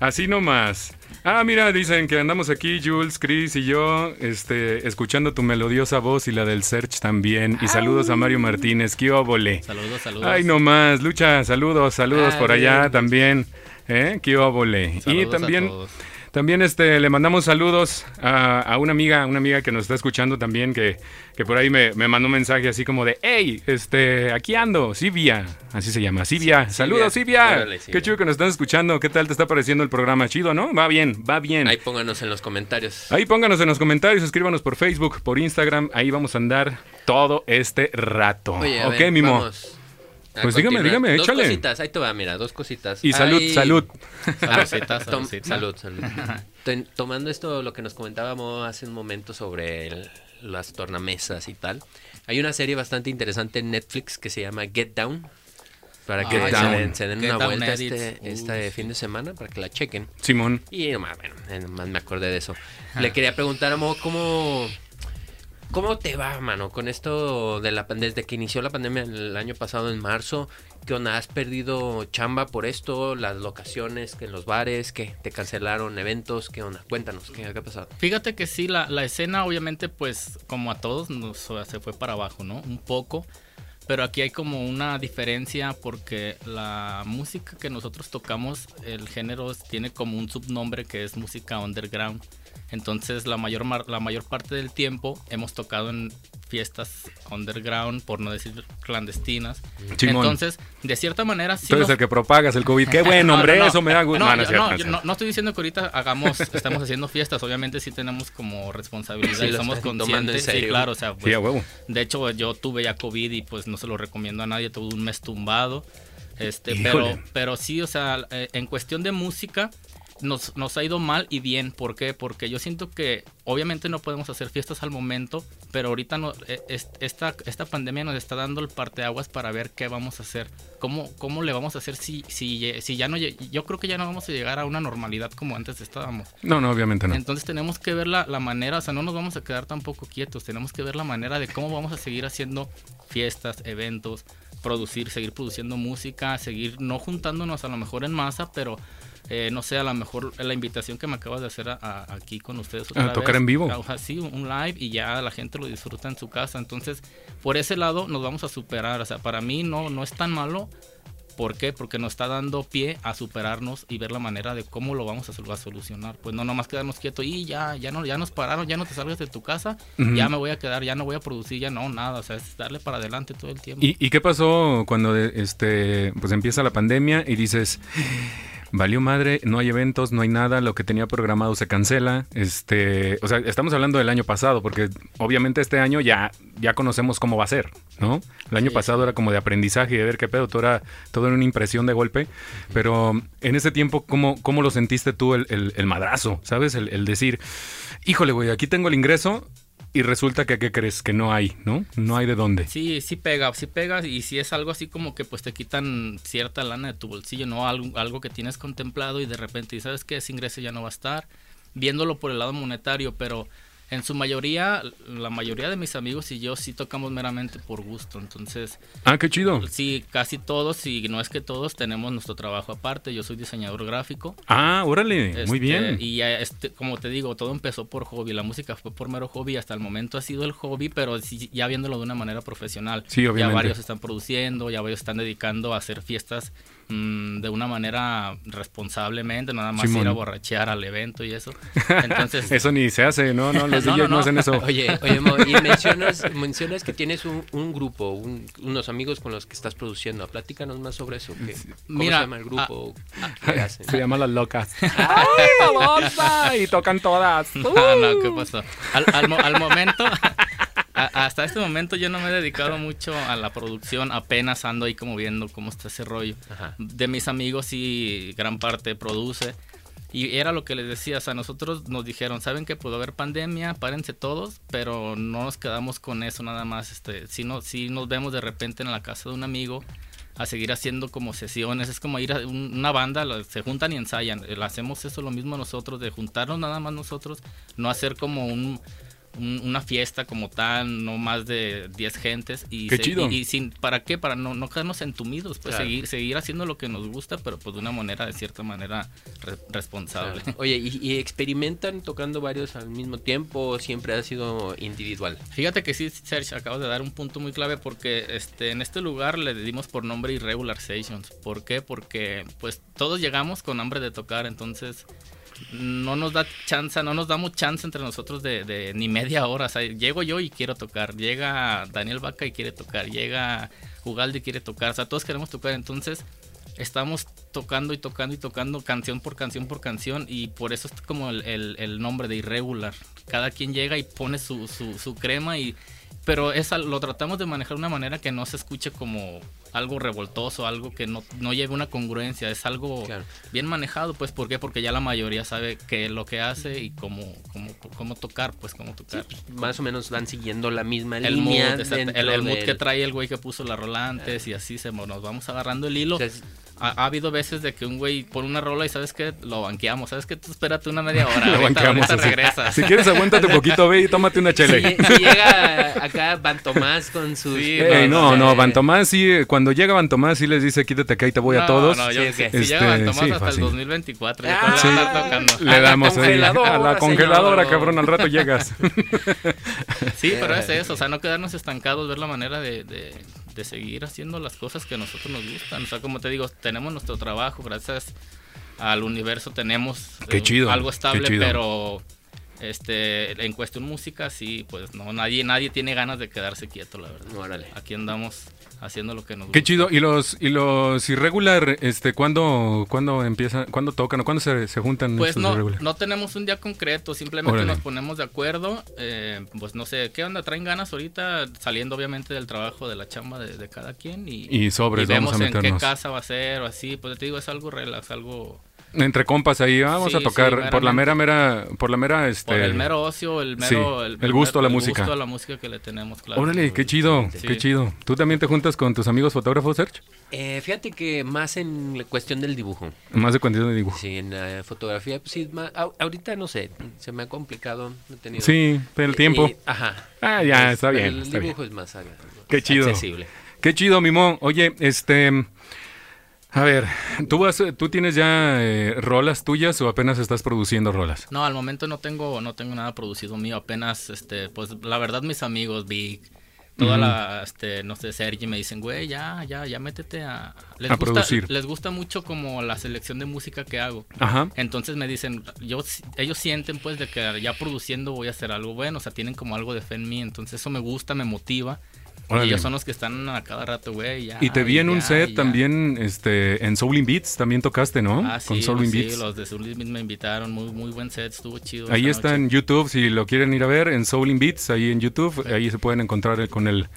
S1: Así nomás. Ah, mira, dicen que andamos aquí, Jules, Chris y yo, este, escuchando tu melodiosa voz y la del Search también. Y saludos a Mario Martínez, qué óvole.
S3: Saludos, saludos.
S1: Ay, nomás, Lucha, saludos, saludos
S2: Ah,
S1: por allá
S2: bien.
S1: también. ¿Eh? Qué óvole. Y
S3: a
S1: también,
S3: todos.
S1: También este, le mandamos saludos a, a una amiga, una amiga que nos está escuchando también, que, que por ahí me, me mandó un mensaje así como de, hey, este, aquí ando, Sibia, así se llama, Sibia, saludos Sibia,
S2: Órale, Sibia.
S1: qué chido que nos están escuchando, ¿qué tal te está pareciendo el programa? Chido, ¿no? Va bien, va bien.
S2: Ahí pónganos en los comentarios.
S1: Ahí pónganos en los comentarios, escríbanos por Facebook, por Instagram, ahí vamos a andar todo este rato.
S2: Oye, a
S1: ok,
S2: ver,
S1: Mimo.
S2: vamos
S1: Pues dígame, dígame,
S2: dos
S1: échale.
S2: cositas, ahí te va, mira, dos cositas.
S1: Y salud,
S2: Hay-
S1: salud.
S3: Saludcita,
S2: Tom-
S3: saludcita.
S2: salud, salud. [laughs] Tomando esto, lo que nos comentábamos hace un momento sobre el- las tornamesas y tal, hay una serie bastante interesante en Netflix que se llama Get Down. Para que se den, se den
S3: Get
S2: una vuelta este, este fin de semana para que la chequen.
S1: Simón.
S2: Y nomás, bueno, nomás me acordé de eso. Le quería preguntar a Mo, ¿cómo, ¿cómo te va, mano? Con esto de la desde que inició la pandemia el año pasado en marzo, ¿qué onda? ¿Has perdido chamba por esto? ¿Las locaciones que en los bares? ¿Qué? ¿Te cancelaron eventos? ¿Qué onda? Cuéntanos, ¿qué, qué ha pasado?
S3: Fíjate que sí, la, la escena obviamente pues como a todos nos, se fue para abajo, ¿no? Un poco. Pero aquí hay como una diferencia porque la música que nosotros tocamos, el género tiene como un subnombre que es música underground. Entonces la mayor, la mayor parte del tiempo hemos tocado en fiestas underground, por no decir clandestinas.
S1: Simón.
S3: Entonces, de cierta manera sí
S1: Tú eres
S3: nos-
S1: el que propagas el COVID. Qué [laughs] bueno,
S3: no,
S1: hombre,
S3: no, no.
S1: eso me da gusto.
S3: No,
S1: No, no
S3: estoy diciendo que ahorita hagamos, estamos haciendo fiestas, obviamente sí tenemos como responsabilidad
S2: Sí,
S3: y somos
S2: en
S3: conscientes. Sí, claro, o sea,
S1: Sí,
S3: pues,
S1: a huevo.
S3: de hecho yo tuve ya COVID y pues no se lo recomiendo a nadie, tuve un mes tumbado. Este,
S1: Híjole.
S3: pero, pero sí, o sea, eh, en cuestión de música nos, nos ha ido mal y bien. ¿Por qué? Porque yo siento que obviamente no podemos hacer fiestas al momento, pero ahorita no, e, esta, esta pandemia nos está dando el parteaguas para ver qué vamos a hacer, cómo, cómo le vamos a hacer si, si, si ya no, yo creo que ya no vamos a llegar a una normalidad como antes estábamos.
S1: No, no, obviamente no.
S3: Entonces tenemos que ver la, la manera, o sea, no nos vamos a quedar tampoco quietos, tenemos que ver la manera de cómo vamos a seguir haciendo fiestas, eventos, producir, seguir produciendo música, seguir no juntándonos a lo mejor en masa, pero eh, no sé, a lo mejor la invitación que me acabas de hacer aquí con ustedes.
S1: Otra a tocar en vivo.
S3: Sí, un live y ya la gente lo disfruta en su casa. Entonces, por ese lado nos vamos a superar. O sea, para mí no, no es tan malo. ¿Por qué? Porque nos está dando pie a superarnos y ver la manera de cómo lo vamos a, solucionar. Pues no nomás quedarnos quietos y ya, ya no, ya nos pararon, ya no te salgas de tu casa, ya me voy a quedar, ya no voy a producir, ya no, nada. O sea, es darle para adelante todo el tiempo.
S1: ¿Y, y qué pasó cuando este pues empieza la pandemia y dices valió madre, no hay eventos, no hay nada, lo que tenía programado se cancela. Este, o sea, estamos hablando del año pasado, porque obviamente este año ya, ya conocemos cómo va a ser, ¿no? El año pasado era como de aprendizaje y de ver qué pedo, todo era, todo era una impresión de golpe. Pero en ese tiempo, ¿cómo, cómo lo sentiste tú el, el, madrazo? ¿Sabes? El, el decir, híjole, güey, aquí tengo el ingreso, y resulta que, ¿qué crees? Que no hay, ¿no? No hay de dónde.
S3: Sí, sí pega, sí pega. Y si es algo así como que pues te quitan cierta lana de tu bolsillo, ¿no? Algo, algo que tienes contemplado y de repente, ¿sabes que Ese ingreso ya no va a estar. Viéndolo por el lado monetario, pero en su mayoría, la mayoría de mis amigos y yo sí tocamos meramente por gusto, entonces...
S1: Ah, qué chido.
S3: Sí, casi todos, y no es que todos, tenemos nuestro trabajo aparte, yo soy diseñador gráfico.
S1: Ah, órale, muy
S3: este,
S1: bien.
S3: Y este, como te digo, todo empezó por hobby, la música fue por mero hobby, hasta el momento ha sido el hobby, pero ya viéndolo de una manera profesional.
S1: Sí, obviamente.
S3: Ya varios están produciendo, ya varios están dedicando a hacer fiestas Mm, de una manera responsablemente, nada más ir a borrachear al evento y eso. Entonces, [laughs]
S1: eso ni se hace, no, no, los [laughs] no, no, hacen eso. [laughs]
S2: Oye, oye, y mencionas, mencionas que tienes un, grupo, unos amigos con los que estás produciendo. Platícanos más sobre eso. ¿Cómo Mira, se llama el grupo?
S1: Ah, se llama Las Locas. ¡Ay, Y tocan todas.
S3: No, ¿qué pasó? Al, al, al momento hasta este momento yo no me he dedicado mucho a la producción, apenas ando ahí como viendo cómo está ese rollo. De mis amigos sí, gran parte produce. Y era lo que les decía, o sea, nosotros nos dijeron, ¿saben que pudo haber pandemia? Párense todos, pero no nos quedamos con eso nada más. Este, si, no, si nos vemos de repente en la casa de un amigo a seguir haciendo como sesiones, es como ir a una banda, se juntan y ensayan. Hacemos eso lo mismo nosotros, de juntarnos nada más nosotros, no hacer como un una fiesta como tal, no más de 10 gentes. Y, y, sin, ¿para qué? Para no, no quedarnos entumidos, pues seguir, seguir haciendo lo que nos gusta, pero pues de una manera, de cierta manera, responsable.
S2: Oye, ¿y, experimentan tocando varios al mismo tiempo o siempre ha sido individual?
S3: Fíjate que sí, Serge, acabas de dar un punto muy clave porque este, en este lugar le dimos por nombre Irregular Sessions. ¿Por qué? Porque pues todos llegamos con hambre de tocar, entonces no nos da chance, no nos damos chance entre nosotros de, ni media hora. O sea, llego yo y quiero tocar, llega Daniel Vaca y quiere tocar, llega Ugalde y quiere tocar, o sea, todos queremos tocar, entonces estamos tocando y tocando y tocando canción por canción por canción y por eso es como el, nombre de irregular. Cada quien llega y pone su, su, su crema y... Pero esa, lo tratamos de manejar de una manera que no se escuche como algo revoltoso, algo que no, no lleve una congruencia, es algo bien manejado, pues ¿por qué? Porque ya la mayoría sabe qué es lo que hace y cómo, cómo, cómo tocar, pues cómo tocar. Pues,
S2: más o menos van siguiendo la misma línea.
S3: el, mood que trae el güey que puso la rola antes y así se, nos vamos agarrando el hilo ha, habido veces de que un güey pone una rola y sabes que lo banqueamos, sabes que tú espérate una media hora, [laughs] lo banqueamos,
S1: Si quieres aguántate un poquito, ve y tómate una chele.
S2: Si, llega acá Van Tomás con su...
S1: no, no, Van Tomás sí, cuando llega Van Tomás sí les dice quítate acá y te voy a todos. No,
S3: yo, si llega este, Van Tomás hasta el 2024,
S1: ah, le damos a la, a la congeladora, cabrón, al rato llegas.
S3: sí, pero es eso, o sea, no quedarnos estancados, ver la manera de de seguir haciendo las cosas que a nosotros nos gustan. O sea, como te digo, tenemos nuestro trabajo, gracias al universo tenemos
S1: eh,
S3: algo estable, pero este en cuestión música sí, pues no nadie nadie tiene ganas de quedarse quieto, la verdad. Aquí andamos haciendo lo que nos
S1: Qué chido. ¿Y los, y los irregular, este, cuándo, cuándo empiezan, cuándo tocan o cuándo se, se juntan?
S3: Pues no, no tenemos un día concreto, simplemente nos ponemos de acuerdo. Eh, pues no sé, ¿qué onda? ¿Traen ganas ahorita? Saliendo obviamente del trabajo de la chamba de, cada quien y,
S1: y sobre
S3: vemos en qué casa va a ser o así. Pues te digo, es algo relax, algo
S1: Entre compas ahí, vamos
S3: Sí,
S1: a tocar
S3: sí,
S1: por la mera, mera, por la mera, este...
S3: Por el mero ocio, el
S1: sí,
S3: mero...
S1: el gusto a la música.
S3: El gusto a la música que le tenemos, claro.
S1: Órale, qué chido,
S3: Sí.
S1: qué chido. ¿Tú también te juntas con tus amigos fotógrafos, Serge?
S2: Eh, fíjate que más en la cuestión del dibujo.
S1: Más de cuantía de dibujo.
S2: Sí, en la fotografía, pues sí, au- ahorita no sé, se me ha complicado. no he tenido-
S1: Sí, pero el tiempo.
S2: Y- ajá.
S1: Ah, ya,
S2: Es-
S1: está bien,
S2: El
S1: está
S2: dibujo es más aga-
S1: Qué chido.
S2: accesible.
S1: Qué chido, Mimo. Oye, este... A ver, ¿tú, vas, ¿tú tienes ya eh, rolas tuyas o apenas estás produciendo rolas?
S3: No, al momento no tengo, no tengo nada producido mío, apenas, este, pues la verdad mis amigos, Vic, toda la, este, no sé, Sergi me dicen, güey, ya, ya, ya métete a... Les
S1: A
S3: gusta,
S1: producir.
S3: Les gusta mucho como la selección de música que hago.
S1: Ajá.
S3: Entonces me dicen, yo, ellos sienten pues de que ya produciendo voy a hacer algo bueno, o sea, tienen como algo de fe en mí, entonces eso me gusta, me motiva.
S1: Órale.
S3: Y ellos son los que están a cada rato, güey, ya.
S1: Y te vi en un set también, este, en Soul in Beats también tocaste, ¿no?
S3: Ah,
S1: Con Soul in
S3: sí,
S1: Beats.
S3: los de Soul in Beats me invitaron, muy, muy buen set, estuvo chido.
S1: Ahí está
S3: noche.
S1: en YouTube, si lo quieren ir a ver, en Soul in Beats, ahí en YouTube, ahí se pueden encontrar con el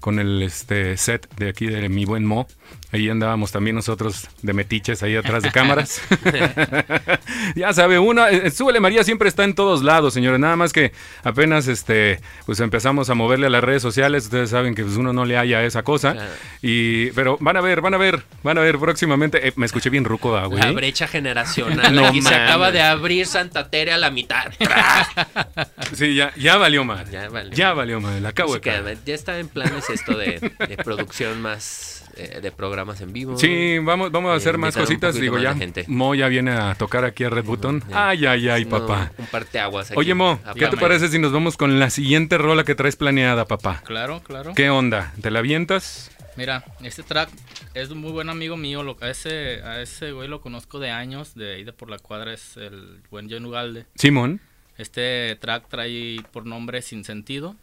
S1: con el este set de aquí de mi buen Mo. Ahí andábamos también nosotros de metiches ahí atrás de cámaras. [laughs] [laughs] ya sabe, una, eh, Súbele María siempre está en todos lados, señores. Nada más que apenas este pues empezamos a moverle a las redes sociales, ustedes saben que pues, uno no le haya esa cosa.
S2: Claro.
S1: Y pero van a ver, van a ver, van a ver próximamente. Eh, me escuché bien ruco, güey.
S2: La brecha generacional. [laughs]
S1: No
S2: Aquí se
S1: mames.
S2: acaba de abrir Santa Tere a la mitad. [laughs]
S1: Sí, ya, ya valió mal.
S2: Ya valió.
S1: Ya valió mal. Acabo
S2: Así
S1: de cagar.
S2: ya está en planes esto de, de producción más eh, de programas en vivo.
S1: Sí, vamos, vamos a
S2: Eh,
S1: hacer más cositas. Digo,
S2: más
S1: ya.
S2: gente.
S1: Mo ya viene a tocar aquí a Red Button. Ay, ay, ay,
S2: No,
S1: papá.
S2: Un parteaguas aquí.
S1: Oye, Mo, ¿qué te parece si nos vamos con la siguiente rola que traes planeada, papá?
S3: Claro, claro.
S1: ¿Qué onda? ¿Te la avientas?
S3: Mira, este track es un muy buen amigo mío. Lo, a, ese, a ese güey lo conozco de años. De ahí de por la cuadra es el buen John Ugalde.
S1: Simón,
S3: Este track trae por nombre Sin Sentido.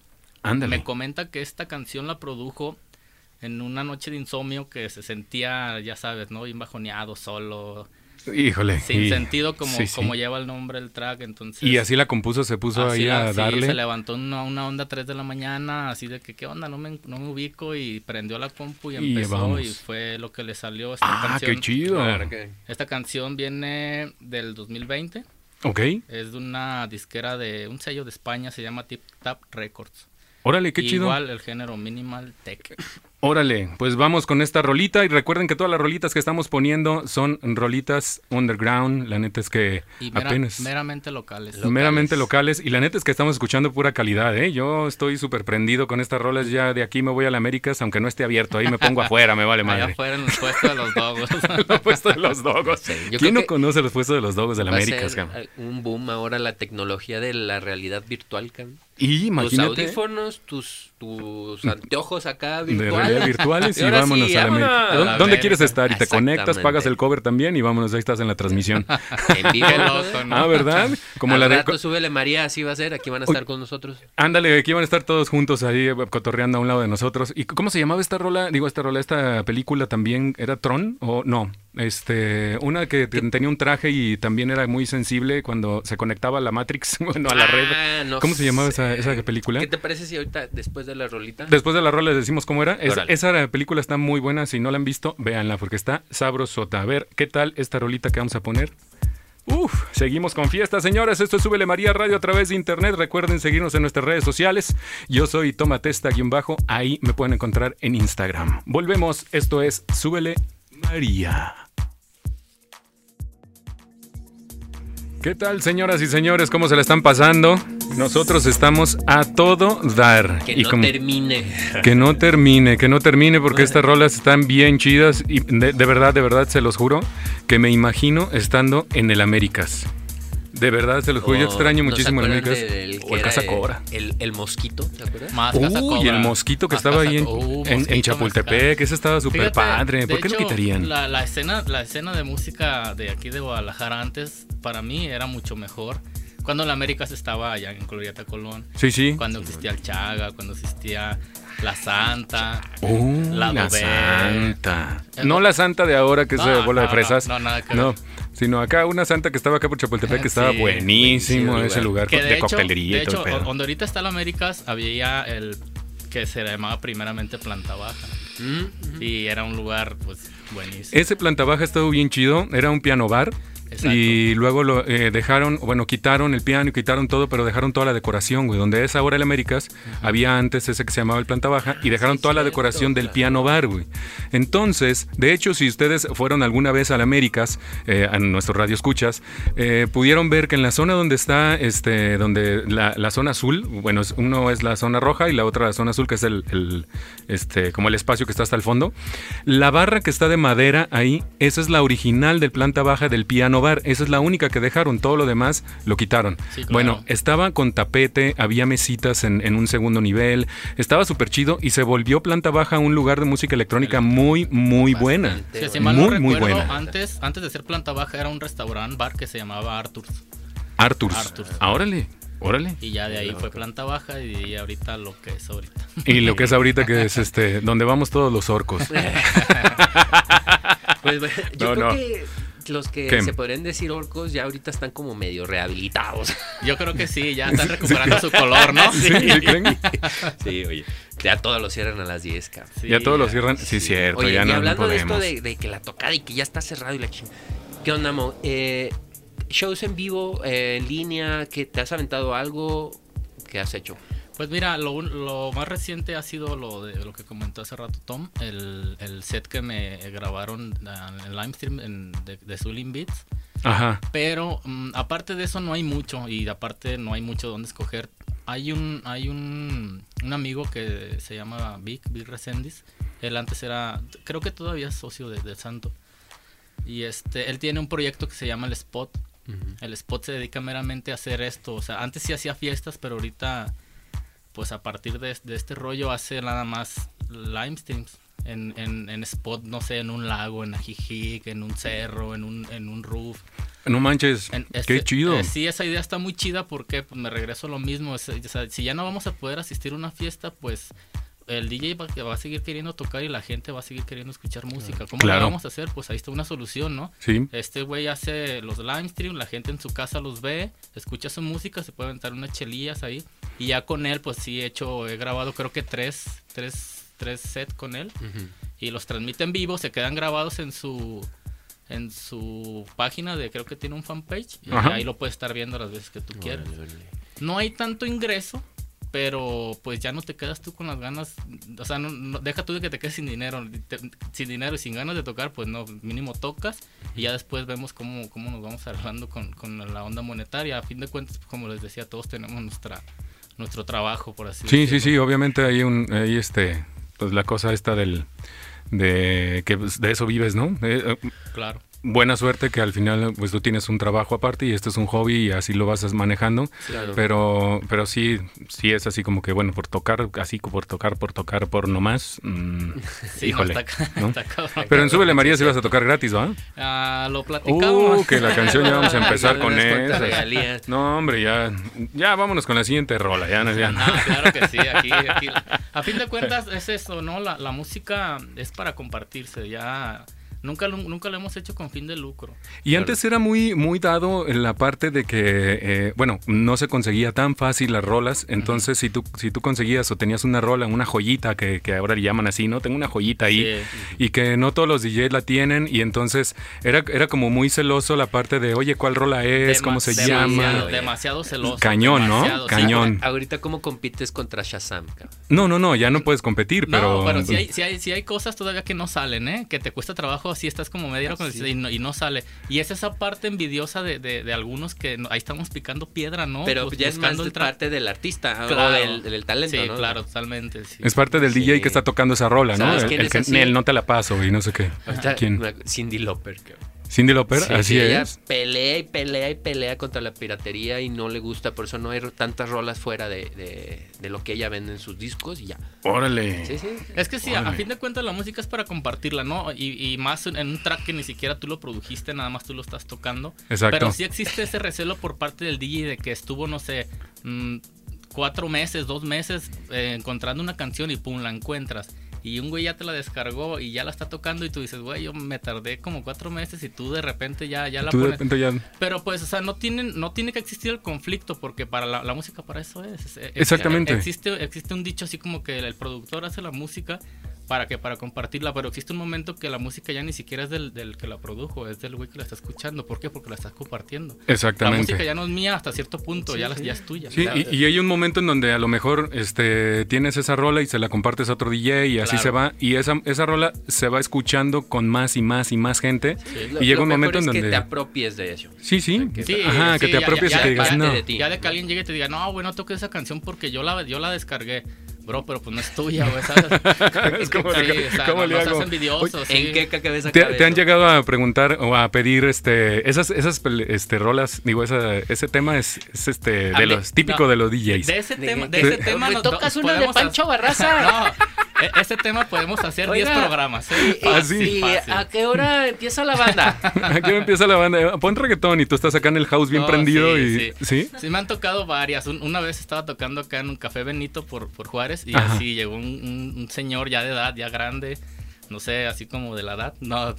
S1: ándale.
S3: Me comenta que esta canción la produjo en una noche de insomnio que se sentía, ya sabes, ¿no? Bien bajoneado, solo,
S1: Híjole.
S3: sin
S1: y-
S3: sentido como,
S1: sí, sí.
S3: como lleva el nombre del track. Entonces,
S1: Y así la compuso, se puso
S3: así
S1: ahí a
S3: sí,
S1: darle.
S3: se levantó una, una onda a 3 de la mañana, así de que, ¿qué onda? No me, no me ubico y prendió la compu y
S1: Y
S3: empezó
S1: vamos.
S3: y fue lo que le salió esta
S1: ah,
S3: canción.
S1: qué chido.
S2: Claro que-
S3: Esta canción viene del 2020.
S1: Ok.
S3: Es de una disquera de un sello de España, se llama Tip Tap Records.
S1: Órale, qué chido.
S3: Igual el género minimal tech.
S1: Órale, pues vamos con esta rolita y recuerden que todas las rolitas que estamos poniendo son rolitas underground, la neta es que
S3: Y mera-
S1: apenas
S3: meramente locales.
S1: meramente locales y la neta es que estamos escuchando pura calidad, ¿eh? Yo estoy súper prendido con estas rolas, ya de aquí me voy a la Américas, aunque no esté abierto, ahí me pongo [laughs] afuera, me vale
S3: Allá
S1: madre.
S3: afuera en el puesto de los dogos. [laughs]
S1: Los puestos de los dogos.
S2: Sí,
S1: ¿Quién no conoce los puestos de los dogos de la Américas,
S2: un boom ahora la tecnología de la realidad virtual, cabrón.
S1: Y
S2: Tus
S1: imagínate
S2: audífonos, tus, tus [laughs] anteojos acá
S1: de
S2: virtuales.
S1: realidad virtuales y, [laughs]
S2: ahora
S1: vámonos
S2: sí,
S1: a la América. ¿Dónde,
S3: A la
S1: dónde
S3: verga.
S1: quieres estar? Y te conectas, pagas el cover también y vámonos, ahí estás en la transmisión. [laughs]
S2: En vivo.
S3: Qué loco, ¿no?
S1: ah, ¿verdad? Como
S2: Al
S1: la de...
S2: rato súbele María, así va a ser. Aquí van a estar con nosotros.
S1: Ándale, aquí van a estar todos juntos ahí eh, cotorreando a un lado de nosotros. ¿Y cómo se llamaba esta rola? Digo, esta rola, esta película también era Tron o no? Este, una que te- tenía un traje y también era muy sensible cuando se conectaba a la Matrix, bueno, a la
S2: Ah,
S1: red.
S2: no
S1: ¿Cómo se llamaba
S2: sé.
S1: Esa, esa película?
S2: ¿Qué te parece si ahorita, después de la rolita?
S1: Después de la rola les decimos cómo era. Es- esa película está muy buena. Si no la han visto, véanla porque está sabrosota. A ver, ¿qué tal esta rolita que vamos a poner? Uf, seguimos con fiesta, señores. Esto es Súbele María Radio a través de internet. Recuerden seguirnos en nuestras redes sociales. Yo soy Tomatesta-bajo. Ahí me pueden encontrar en Instagram. Volvemos. Esto es Súbele María. ¿Qué tal, señoras y señores? ¿Cómo se la están pasando? Nosotros estamos a todo dar.
S2: Que
S1: Y
S2: no
S1: como-
S2: termine.
S1: que no termine, que no termine porque estas rolas están bien chidas y de, de verdad, de verdad, se los juro que me imagino estando en el Américas. De verdad, se los juro, yo extraño
S2: ¿no se
S1: muchísimo el
S2: que
S1: O el
S2: era
S1: Casa Cobra.
S2: El, el mosquito, ¿te acuerdas?
S3: Más Casa
S1: Uy, el mosquito que
S3: Más
S1: estaba ahí en,
S3: Uh,
S1: en- en Chapultepec, ese estaba súper padre. ¿Por qué lo quitarían?
S3: La, la escena, la escena de música de aquí de Guadalajara antes, para mí, era mucho mejor. Cuando la América estaba allá en Glorieta Colón.
S1: Sí, sí.
S3: Cuando existía el Chaga, cuando existía la Santa.
S1: Uh,
S3: La
S1: la, santa.
S3: Eh,
S1: No la santa de ahora, que es de
S3: No,
S1: bola de
S3: no,
S1: fresas.
S3: no, no, nada que
S1: No,
S3: ver.
S1: sino acá una santa que estaba acá por Chapultepec, que estaba
S3: Sí,
S1: buenísimo
S2: buenísimo
S1: ese lugar,
S3: Que
S1: de,
S3: de, hecho,
S1: coctelería
S3: de
S1: y todo
S3: hecho, donde ahorita está la Américas, había el que se llamaba primeramente Planta Baja.
S2: Mm, mm.
S3: Y era un lugar, pues, buenísimo.
S1: Ese planta baja estuvo bien chido, era un piano bar
S3: Exacto.
S1: Y luego lo eh, dejaron, bueno, quitaron el piano y quitaron todo, pero dejaron toda la decoración, güey. Donde es ahora el Américas, había antes ese que se llamaba el Planta Baja y dejaron
S2: Sí,
S1: toda la decoración del piano bar, güey. Entonces, de hecho, si ustedes fueron alguna vez al Américas, eh, a nuestro radio escuchas, eh, pudieron ver que en la zona donde está, este, donde la, la zona azul, bueno, uno es la zona roja y la otra la zona azul, que es el, el, este, como el espacio que está hasta el fondo. La barra que está de madera ahí, esa es la original del planta baja del piano bar. Esa es la única que dejaron. Todo lo demás lo quitaron.
S3: Sí, claro.
S1: Bueno, estaba con tapete, había mesitas en, en un segundo nivel. Estaba súper chido y se volvió planta baja un lugar de música electrónica muy, muy buena.
S2: Bastante
S3: Sí, si
S2: bueno.
S3: mal no
S1: Muy, muy buena.
S3: Antes, antes de ser planta baja era un restaurante bar que se llamaba Arthur's.
S1: Arthurs.
S3: Arthurs.
S1: Ah, órale, órale.
S3: Y ya de ahí fue planta baja y ahorita lo que es ahorita.
S1: Y lo que es ahorita que es este, donde vamos todos los orcos. [laughs] [laughs]
S2: Pues, yo
S1: No,
S2: creo
S1: no.
S2: que los que
S1: ¿Qué?
S2: se podrían decir orcos ya ahorita están como medio rehabilitados. [laughs]
S3: Yo creo que sí, ya están recuperando su color, ¿no? [laughs]
S1: ¿Sí? ¿Sí creen? [laughs]
S2: sí, oye. Ya todos lo cierran a las 10, cabrón.
S3: Sí,
S1: ya todos lo cierran. Sí, cierto,
S2: Oye,
S1: ya
S2: y
S1: no, no
S2: hablando de esto de, de que la tocada y que ya está cerrado y la ching... ¿Qué onda, Mo? Eh, shows en vivo, eh, en línea, que te has aventado algo, ¿qué has hecho?
S3: Pues mira, lo, un- lo más reciente ha sido lo de lo que comentó hace rato Tom, el, el set que me grabaron ah, en el live stream en- de, de Zulin Beats.
S1: Ajá.
S3: Pero mm, aparte de eso no hay mucho y aparte no hay mucho donde escoger. Hay un hay un, un amigo que se llama Vic, Vic Resendiz. Él antes era, creo que todavía es socio de, de Santo. Y este, él tiene un proyecto que se llama El Spot. El Spot se dedica meramente a hacer esto. O sea, antes sí hacía fiestas, pero ahorita, pues a partir de, de este rollo hace nada más live streams. En, en, en spot, no sé, en un lago, en Ajijic, en un cerro, en un, en un roof.
S1: No manches,
S3: En-
S1: qué chido.
S3: eh, sí, esa idea está muy chida porque pues, me regreso a lo mismo. es- o sea, si ya no vamos a poder asistir a una fiesta, pues el DJ va, va a seguir queriendo tocar y la gente va a seguir queriendo escuchar música. ¿Cómo
S1: Claro.
S3: lo vamos a hacer? Pues ahí está una solución, ¿no?
S1: Sí.
S3: Este güey hace los live stream, la gente en su casa los ve, escucha su música, se puede aventar unas chelillas ahí. Y ya con él, pues sí he hecho, he grabado creo que tres, tres, tres sets con él. Y los transmite en vivo, se quedan grabados en su en su página de creo que tiene un fanpage y
S1: Ajá.
S3: ahí lo puedes estar viendo las veces que tú quieras. No hay tanto ingreso, pero pues ya no te quedas tú con las ganas, o sea, no, no- deja tú de que te quedes sin dinero, te- sin dinero y sin ganas de tocar, pues no, mínimo tocas y ya después vemos cómo, cómo nos vamos arreglando con, con la onda monetaria. A fin de cuentas, como les decía, todos tenemos nuestra nuestro trabajo, por así
S1: Sí, sí,
S3: decirlo.
S1: sí, obviamente hay un, hay este, pues la cosa esta del, de que pues, de eso vives, ¿no? Eh, eh,
S3: Claro.
S1: Buena suerte que al final pues tú tienes un trabajo aparte y este es un hobby y así lo vas manejando.
S2: Claro.
S1: Pero, pero sí, sí es así como que bueno, por tocar, así por tocar, por tocar, por nomás. mm, [laughs]
S3: Sí,
S1: híjole.
S3: no, está, ca-
S1: ¿no?
S3: está cabrón.
S1: Pero en Súbele María sí vas a tocar gratis, ¿va?
S3: Ah, lo platicamos.
S1: Uh, que la canción ya vamos a empezar con
S2: regalías.
S1: No, hombre, ya, ya vámonos con la siguiente rola, ya no, ya no.
S3: Ah, claro que sí, aquí, aquí- [laughs] A fin de cuentas es eso, ¿no? La, la música es para compartirse, ya... Nunca, lo- nunca lo hemos hecho con fin de lucro.
S1: Y antes era muy, muy dado en la parte de que, eh, bueno, no se conseguía tan fácil las rolas. Entonces, si, tú, si tú conseguías o tenías una rola, una joyita, que, que ahora le llaman así, ¿no? Tengo una joyita ahí.
S3: Sí.
S1: Y que no todos los DJs la tienen. Y entonces era, era como muy celoso la parte de, oye, ¿cuál rola es?
S3: Dema-
S1: ¿Cómo se
S3: demasiado,
S1: llama?
S3: Demasiado celoso.
S1: Cañón, ¿no?
S3: sí.
S1: Cañón.
S2: Ahorita, ¿cómo compites contra Shazam? cabrón?
S1: No, no, no, ya no puedes competir, pero...
S3: No, pero sí hay, sí, hay, sí hay cosas todavía que no salen, ¿eh? Que te cuesta trabajo, así estás como
S2: sí.
S3: y, no, y no sale. Y es esa parte envidiosa de, de, de algunos que no- ahí estamos picando piedra, ¿no?
S2: Pero ya es más
S3: el
S2: parte del artista o
S3: Claro.
S2: del, del talento,
S3: Sí,
S2: ¿no?
S3: claro, totalmente. sí.
S1: Es parte del
S2: Sí.
S1: DJ que está tocando esa rola, ¿no?
S2: ¿Sabes
S1: El, el
S2: es
S1: que
S2: así?
S1: el no te la paso y no sé qué.
S2: Cindy Lauper. cabrón.
S1: Cindy Lauper,
S2: Sí,
S1: así
S2: sí, ella
S1: es.
S2: pelea y pelea y pelea contra la piratería y no le gusta, por eso no hay tantas rolas fuera de, de- de lo que ella vende en sus discos y ya.
S1: Órale.
S2: Sí, sí.
S3: Es que sí, a, fin de cuentas la música es para compartirla, ¿no? Y, y más en un track que ni siquiera tú lo produjiste, nada más tú lo estás tocando.
S1: Exacto.
S3: Pero sí existe ese recelo por parte del DJ de que estuvo, no sé, mm, cuatro meses, dos meses eh, encontrando una canción y pum, la encuentras. Y un güey ya te la descargó y ya la está tocando y tú dices, güey, yo me tardé como cuatro meses y tú de repente ya, ya la
S1: Tú de
S3: pones.
S1: repente ya...
S3: Pero pues, o sea, no tienen, no tiene que existir el conflicto, porque para la, la música para eso es. Es- es-
S1: Exactamente.
S3: Existe, existe un dicho así como que el, productor hace la música para que para compartirla, pero existe un momento que la música ya ni siquiera es del, del que la produjo, es del güey que la está escuchando. ¿Por qué? Porque la estás compartiendo.
S1: Exactamente.
S3: La música ya no es mía hasta cierto punto, ya, la- ya es tuya.
S1: Sí, y, y hay un momento en donde a lo mejor este, tienes esa rola y se la compartes a otro DJ y así
S3: Claro.
S1: se va. Y esa, esa rola se va escuchando con más y más y más gente.
S2: Lo-
S1: y llega
S2: lo
S1: un momento
S2: es
S1: en
S2: que
S1: donde...
S2: te apropies de eso.
S1: Sí, sí.
S3: Sí,
S1: Ajá, que
S3: sí,
S1: te apropies
S3: ya-
S1: y que
S3: ya
S1: digas, no.
S2: de ti.
S3: Ya de que alguien llegue y te diga, no, güey, no toques esa canción porque yo la, yo la descargué. Bro, pero pues no es tuya, güey, ¿sabes? [laughs]
S1: Es como
S3: Sí,
S1: de-
S3: o sea,
S1: ¿cómo
S3: no,
S1: le
S3: no
S1: hago?
S3: envidioso, sí.
S2: ¿En qué cabeza
S1: ¿Te, han llegado a preguntar o a pedir este esas esas este rolas digo esa, ese tema es, es, este de
S3: mí-
S1: los típico
S3: no,
S1: de los DJs
S3: De ese
S2: De-
S3: tema, de
S2: de-
S3: ese tema
S2: ¿Me
S3: nos-
S2: tocas uno de Pancho Barraza?
S3: No, [laughs] e- ese tema podemos hacer 10
S2: Oiga,
S3: programas. ¿eh?
S2: ¿Y, y-
S1: sí.
S2: y
S3: Fácil. [laughs]
S2: a qué hora empieza la banda?
S1: Aquí empieza la banda pon reggaetón y tú estás acá en el house bien
S3: No,
S1: prendido
S3: sí,
S1: y sí
S3: Sí, me han tocado varias. Un- una vez estaba tocando acá en un café Benito por, por Juárez y
S1: Ajá.
S3: así llegó un, un- un señor ya de edad, ya grande. No sé, así como de la edad. No,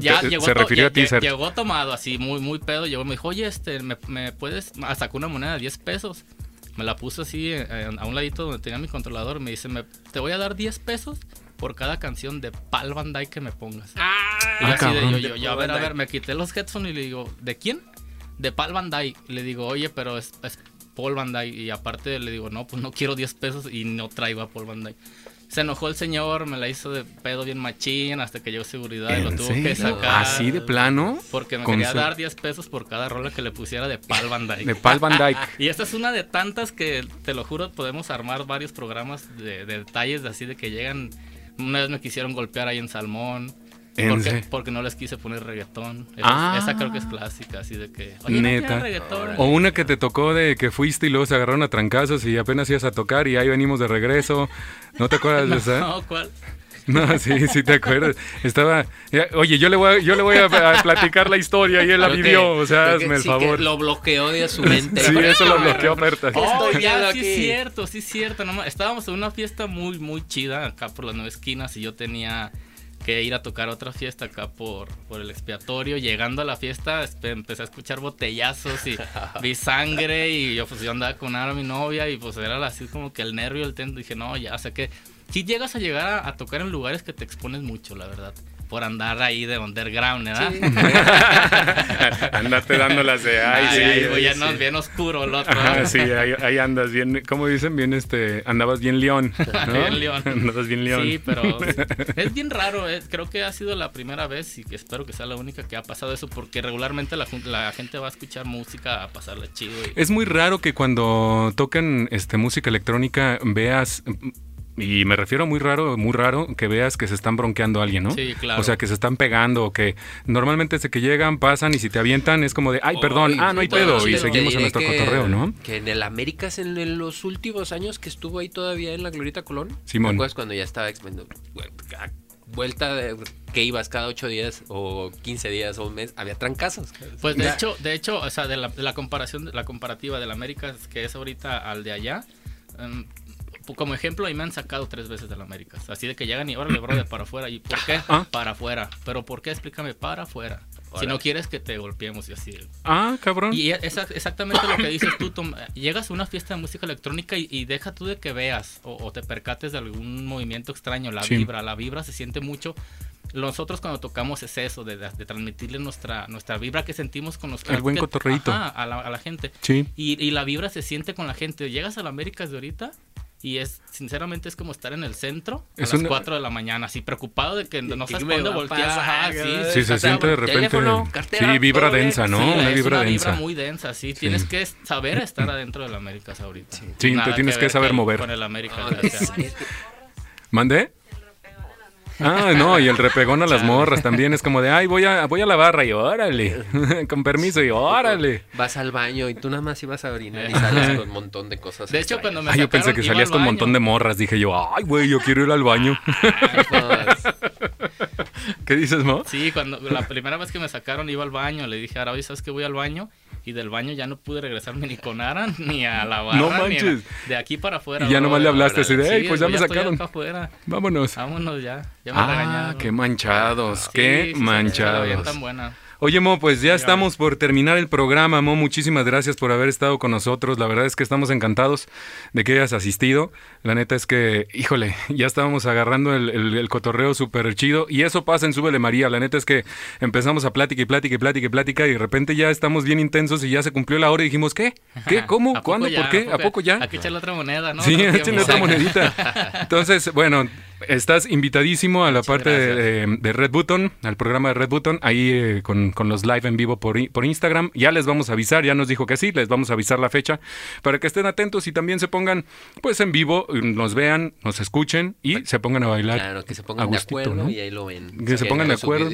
S3: ya, [laughs] llegó,
S1: se
S3: to-
S1: refirió a ti
S3: llegó tomado así, muy, muy pedo. Llegó y me dijo, oye, este, ¿me, me puedes...? Sacó una moneda de 10 pesos. Me la puso así eh, a un ladito donde tenía mi controlador. Me dice, me, te voy a dar 10 pesos por cada canción de Pal Van Dyke que me pongas. Y
S1: Ah,
S3: así de, yo,
S2: De
S3: yo, yo, a ver, a ver, me quité los headphones y le digo, ¿de quién? De Paul Van Dyke. Le digo, oye, pero es, es Paul Van Dyke. Y aparte le digo, no, pues no quiero 10 pesos y no traigo a Paul Van Dyke. Se enojó el señor, me la hizo de pedo bien machín hasta que llegó seguridad y lo
S1: ¿En
S3: tuvo que sacar.
S1: así de plano
S3: Porque me quería
S1: su-
S3: dar 10 pesos por cada rola que le pusiera de Paul Van Dyke.
S1: de Pal Van Dyke [laughs]
S3: Y esta es una de tantas que, te lo juro, podemos armar varios programas de, de detalles de así de que llegan. Una vez me quisieron golpear ahí en Salmón.
S1: ¿En
S3: Porque, porque no les quise poner reggaetón. Esa,
S1: Ah.
S3: esa creo que es clásica, así de que. Oye, no
S1: Neta.
S3: reggaetón.
S1: o una que te tocó de que fuiste y luego se agarraron a trancazos y apenas ibas a tocar y ahí venimos de regreso ¿no te acuerdas de [laughs] esa?
S3: No, ¿cuál?
S1: No, sí, sí te acuerdas. Estaba, ya, oye, yo le voy a, yo le voy a, a platicar la historia y él la
S2: que-
S1: vivió, o sea, hazme el
S2: sí que
S1: favor.
S2: lo bloqueó de su mente.
S1: Sí, eso lo bloqueó oferta.
S3: Oh, ya, sí es cierto, sí es cierto. no estábamos en una fiesta muy, muy chida acá por las nueve esquinas y yo tenía que ir a tocar otra fiesta acá por, por el expiatorio. Llegando a la fiesta empecé a escuchar botellazos y [laughs] vi sangre y yo pues yo andaba con Ara, mi novia, y pues era así como que el nervio, el tento. Dije, no, ya, o sea que si llegas a llegar a, a tocar en lugares que te expones mucho, la verdad. Por andar ahí de underground, ¿verdad? [laughs]
S1: Andate dándolas de ay,
S3: Ay,
S1: sí.
S3: ay,
S1: ay,
S3: güey, ya
S1: sí.
S3: no, bien oscuro el otro.
S1: Ajá, sí, ahí, ahí andas bien, ¿cómo dicen? Bien, este, andabas bien león, [laughs] ¿no?
S3: Bien león. [laughs]
S1: Andabas bien león.
S3: Sí, pero es bien raro. eh, Creo que ha sido la primera vez y que espero que sea la única que ha pasado eso porque regularmente la, gente va a escuchar música a pasarla chido. y-
S1: Es muy raro que cuando tocan este, música electrónica veas, y me refiero a muy raro, muy raro, que veas que se están bronqueando a alguien, ¿no?
S3: Sí, claro.
S1: O sea, que se están pegando, o que normalmente desde que llegan, pasan y si te avientan es como de, ay, perdón, ah, no hay
S2: bueno,
S1: pedo, y seguimos en nuestro
S2: que-
S1: cotorreo, ¿no?
S2: Que en el Américas, en, en los últimos años que estuvo ahí todavía en la Glorieta Colón.
S1: Simón.
S2: ¿Te acuerdas cuando ya estaba expendiendo? Vuelta de que ibas cada ocho días o 15 días o un mes, había trancazos.
S3: Pues de
S2: Ya.
S3: hecho, de hecho, o sea, de la, de la comparación, la comparativa del América que es ahorita al de allá, pu- como ejemplo, ahí me han sacado tres veces del América. Así de que llegan y órale, brother, para afuera. ¿Y por qué?
S1: Ah.
S3: Para afuera. ¿Pero por qué? Explícame, para afuera. Si no quieres que te golpeemos y así.
S1: Ah, cabrón.
S3: Y es exactamente lo que dices tú, Tom. Llegas a una fiesta de música electrónica y, y deja tú de que veas o, o te percates de algún movimiento extraño, la
S1: Sí.
S3: vibra, la vibra se siente mucho. Nosotros cuando tocamos es eso, de, de- transmitirle nuestra, nuestra vibra que sentimos con los
S1: El buen cotorreíto.
S3: ajá, a, la, a la gente.
S1: Sí.
S3: Y, y la vibra se siente con la gente. Llegas a la América de ahorita y es, sinceramente, es como estar en el centro a
S1: Es
S3: las
S1: una-
S3: 4 de la mañana, así preocupado de que no sabes
S2: ¿Qué
S3: por
S2: me
S3: dónde voltear.
S2: pasar?
S3: Ajá, sí,
S1: Sí, se
S2: O sea,
S1: siente de repente.
S2: teléfono, cartera,
S1: sí, vibra densa, ¿no?
S3: Sí,
S1: una
S3: es
S1: vibra
S3: una
S1: densa.
S3: vibra muy densa, sí. Tienes que saber estar adentro del América ahorita.
S1: Sí, te
S3: Nada
S1: tienes que
S3: ver
S1: saber mover.
S3: Con el América.
S2: No,
S3: o
S1: Ah, no, y el repegón a las morras también es como de, ay, voy a, voy a la barra y órale, [laughs] con permiso y órale.
S2: Vas al baño y tú nada más ibas a orinar y [laughs] sales con un montón de cosas.
S3: De hecho, cuando me
S1: Ay, yo pensé que salías
S3: al
S1: con un montón de morras, dije yo, ay, güey, yo quiero ir al baño. [laughs] ¿Qué dices, Mo?
S3: Sí, cuando la primera vez que me sacaron iba al baño, le dije, ahora, oye, ¿sabes que voy al baño? Y del baño ya no pude regresarme ni con Aran, [laughs] ni a la barra,
S1: No
S3: ni a-
S1: manches.
S3: de aquí para afuera.
S1: Y ya nomás le hablaste así de,
S3: Sí,
S1: "Ey, pues ya me
S3: estoy
S1: sacaron". Vámonos.
S3: Vámonos ya. Ya me
S1: Ah,
S3: regañaron.
S1: qué manchados,
S3: Sí,
S1: qué
S3: sí, sí,
S1: manchados.
S3: bien tan buena.
S1: Oye, Mo, pues ya estamos por terminar el programa, Mo. Muchísimas gracias por haber estado con nosotros. La verdad es que estamos encantados de que hayas asistido. La neta es que, híjole, ya estábamos agarrando el, el- el cotorreo súper chido. Y eso pasa en Súbele María. La neta es que empezamos a plática y plática y plática y plática. Y de repente ya estamos bien intensos y ya se cumplió la hora y dijimos, ¿qué? ¿Qué? ¿Cómo?
S3: ¿A poco
S1: ¿Cuándo?
S3: ya?
S1: ¿Por qué? ¿A poco ya?
S3: Hay que echarle otra moneda, ¿no?
S1: Sí, otra monedita. [laughs] Entonces, bueno, estás invitadísimo a la parte de, de- Red Button, al programa de Red Button, ahí eh, con, con los live en vivo por, Instagram. Ya les vamos a avisar, ya nos dijo que sí, les vamos a avisar la fecha para que estén atentos y también se pongan pues en vivo, eh, nos vean, nos escuchen y se pongan a bailar.
S2: Claro, que se pongan de acuerdo
S1: ¿no?
S2: y ahí lo ven.
S1: Que se
S2: Si
S1: pongan de acuerdo.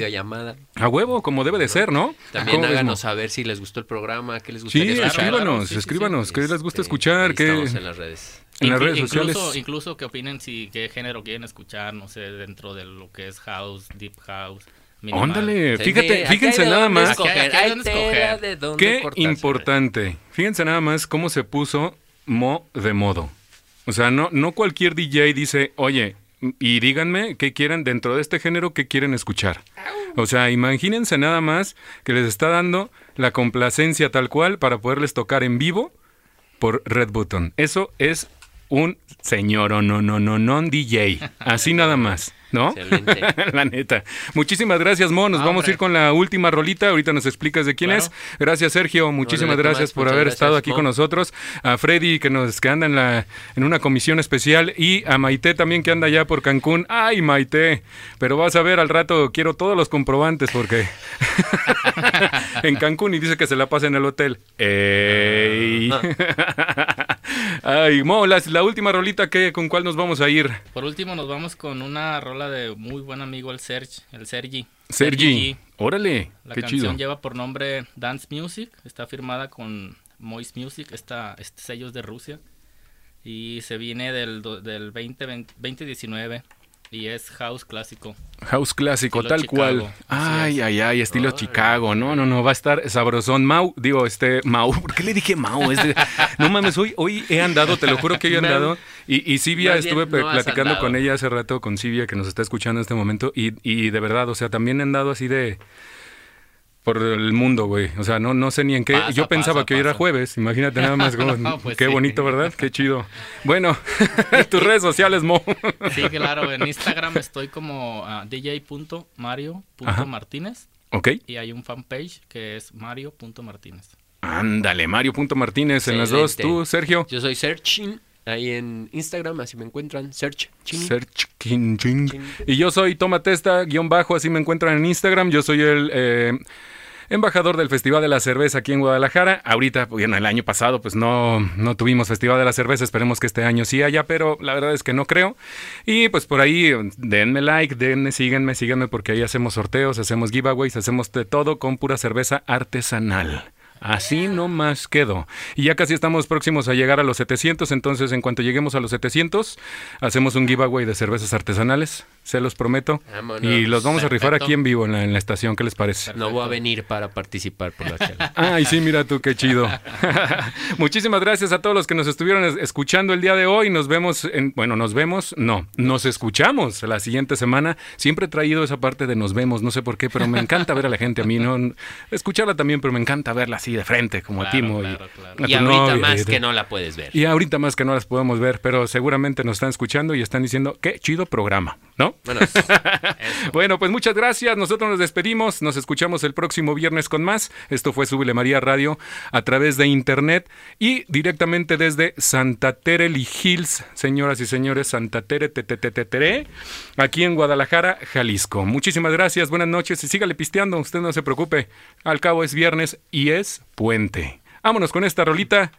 S1: A huevo, como debe de ser, ¿no?
S2: También
S1: ¿Cómo ves,
S2: háganos saber si les gustó el programa, qué les
S1: Sí,
S2: gustaría escuchar.
S1: escríbanos,
S3: sí, sí,
S1: escríbanos,
S3: sí.
S1: ¿qué les gusta
S2: Este,
S1: escuchar?
S2: ahí
S1: ¿Qué,
S2: en las redes.
S1: En las redes
S3: incluso,
S1: sociales?
S3: Incluso que opinen si qué género quieren escuchar, no sé, dentro de lo que es house, deep house. minimal.
S1: Óndale, fíjate, fíjense nada más. Qué importante. Fíjense nada más cómo se puso Mo de modo. O sea, no, no cualquier DJ dice, oye, y díganme qué quieren dentro de este género, qué quieren escuchar. O sea, imagínense nada más que les está dando la complacencia tal cual para poderles tocar en vivo por Red Button. Eso es un señor o no, no, no, no, DJ. Así nada más, ¿no?
S2: Excelente. [laughs]
S1: la neta. Muchísimas gracias, Mo. Nos
S3: Ah,
S1: vamos a ir con la última rolita. Ahorita nos explicas de quién
S3: Claro.
S1: es. Gracias, Sergio. Muchísimas gracias por haber
S2: gracias,
S1: estado aquí
S2: Mo.
S1: con nosotros. A Freddy, que nos que anda en, la, en una comisión especial. Y a Maite también, que anda allá por Cancún. ¡Ay, Maite! Pero vas a ver al rato, quiero todos los comprobantes porque [laughs] en Cancún y dice que se la pasa en el hotel. ¡Ey! [laughs] Ay, Mo, la, última rolita, ¿qué, ¿con cuál nos vamos a ir?
S3: Por último, nos vamos con una rola de muy buen amigo, el Serge, el Sergi.
S1: Sergi.
S3: G.
S1: Órale,
S3: La
S1: qué
S3: canción
S1: chido.
S3: lleva por nombre Dance Music, está firmada con Moist Music, esta, este sello es de Rusia y se viene del, del 20, 2019 y es house clásico.
S1: House clásico,
S3: Estilo
S1: tal
S3: Chicago,
S1: cual. Ay, ay, ay, estilo. Chicago. No, no, no, va a estar sabrosón. Mau, digo, este, Mau, [laughs] ¿por qué le dije Mau? Es de- no mames, hoy, hoy he andado, te lo juro que hoy he andado. Y, y
S2: bien,
S1: estuve
S2: no
S1: platicando
S2: andado.
S1: con ella hace rato, con Silvia, que nos está escuchando en este momento. Y, y de verdad, o sea, también he andado así de. Por el mundo, güey. O sea, no, no sé ni en qué.
S3: Pasa,
S1: Yo pensaba
S3: pasa,
S1: que hoy era jueves. Imagínate nada más. cómo- [laughs]
S3: No, pues
S1: qué
S3: sí.
S1: bonito, ¿verdad? Qué chido. [laughs] Bueno, [laughs] tus redes sociales, Mo.
S3: Sí, claro, en Instagram estoy como ah,
S1: Ajá.
S3: dj.mario.martínez
S1: ok.
S3: y hay un fanpage que es mario.martínez.
S1: Ándale, Mario Punto Martínez en las dos. Tú, Sergio.
S2: Yo soy Searching, ahí en Instagram, así me encuentran. Search.
S1: Search King Ching.
S2: Ching.
S1: Y yo soy Toma Testa, guion bajo, así me encuentran en Instagram. Yo soy el eh, embajador del Festival de la Cerveza aquí en Guadalajara. Ahorita, bueno, el año pasado pues no, no tuvimos Festival de la Cerveza, esperemos que este año sí haya, pero la verdad es que no creo. Y pues por ahí denme like, denme, síganme, síganme porque ahí hacemos sorteos, hacemos giveaways, hacemos de todo con pura cerveza artesanal. Así nomás quedó. Y ya casi estamos próximos a llegar a los 700, entonces en cuanto lleguemos a los 700, hacemos un giveaway de cervezas artesanales, se los prometo.
S2: Vámonos.
S1: Y los vamos a rifar aquí en vivo en la, en la estación, ¿qué les parece?
S2: No voy a venir para participar por la [laughs] chela.
S1: Ay, sí, mira tú, qué chido. [laughs] Muchísimas gracias a todos los que nos estuvieron es- escuchando el día de hoy. Nos vemos, en, bueno, nos vemos, no, nos escuchamos la siguiente semana. Siempre he traído esa parte de nos vemos, no sé por qué, pero me encanta ver a la gente a mí, ¿no? Escucharla también, pero me encanta verla así de frente, como a
S3: Claro,
S1: Timo.
S3: claro,
S1: y,
S3: claro.
S1: a
S2: Y
S1: tu
S2: ahorita
S1: novia,
S2: más
S1: y de-
S2: que no la puedes ver.
S1: Y ahorita más que no las podemos ver, pero seguramente nos están escuchando y están diciendo, qué chido programa, ¿no? [laughs]
S2: Bueno,
S1: pues muchas gracias. Nosotros nos despedimos. Nos escuchamos el próximo viernes con más. Esto fue Súbele María Radio a través de internet y directamente desde Santa Terely Hills, señoras y señores, Santa Tere, te, te, te, te, tere, aquí en Guadalajara, Jalisco. Muchísimas gracias, buenas noches y sígale pisteando. Usted no se preocupe. Al cabo es viernes y es puente. Vámonos con esta rolita.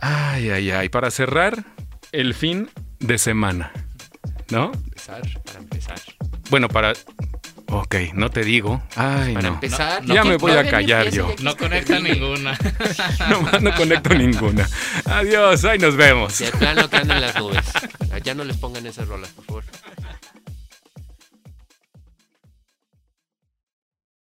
S1: Ay, ay, ay. Para cerrar el fin de semana. ¿No?
S2: empezar, para empezar.
S1: Bueno, para. Ok, no te digo. Ay,
S2: Para
S1: no.
S2: empezar.
S1: no, Ya me voy a callar yo.
S3: No conecta ninguna. [laughs]
S1: No, no conecto ninguna. Adiós, ahí nos vemos.
S2: De plano que en las nubes. Ya no les pongan esas rolas, por favor.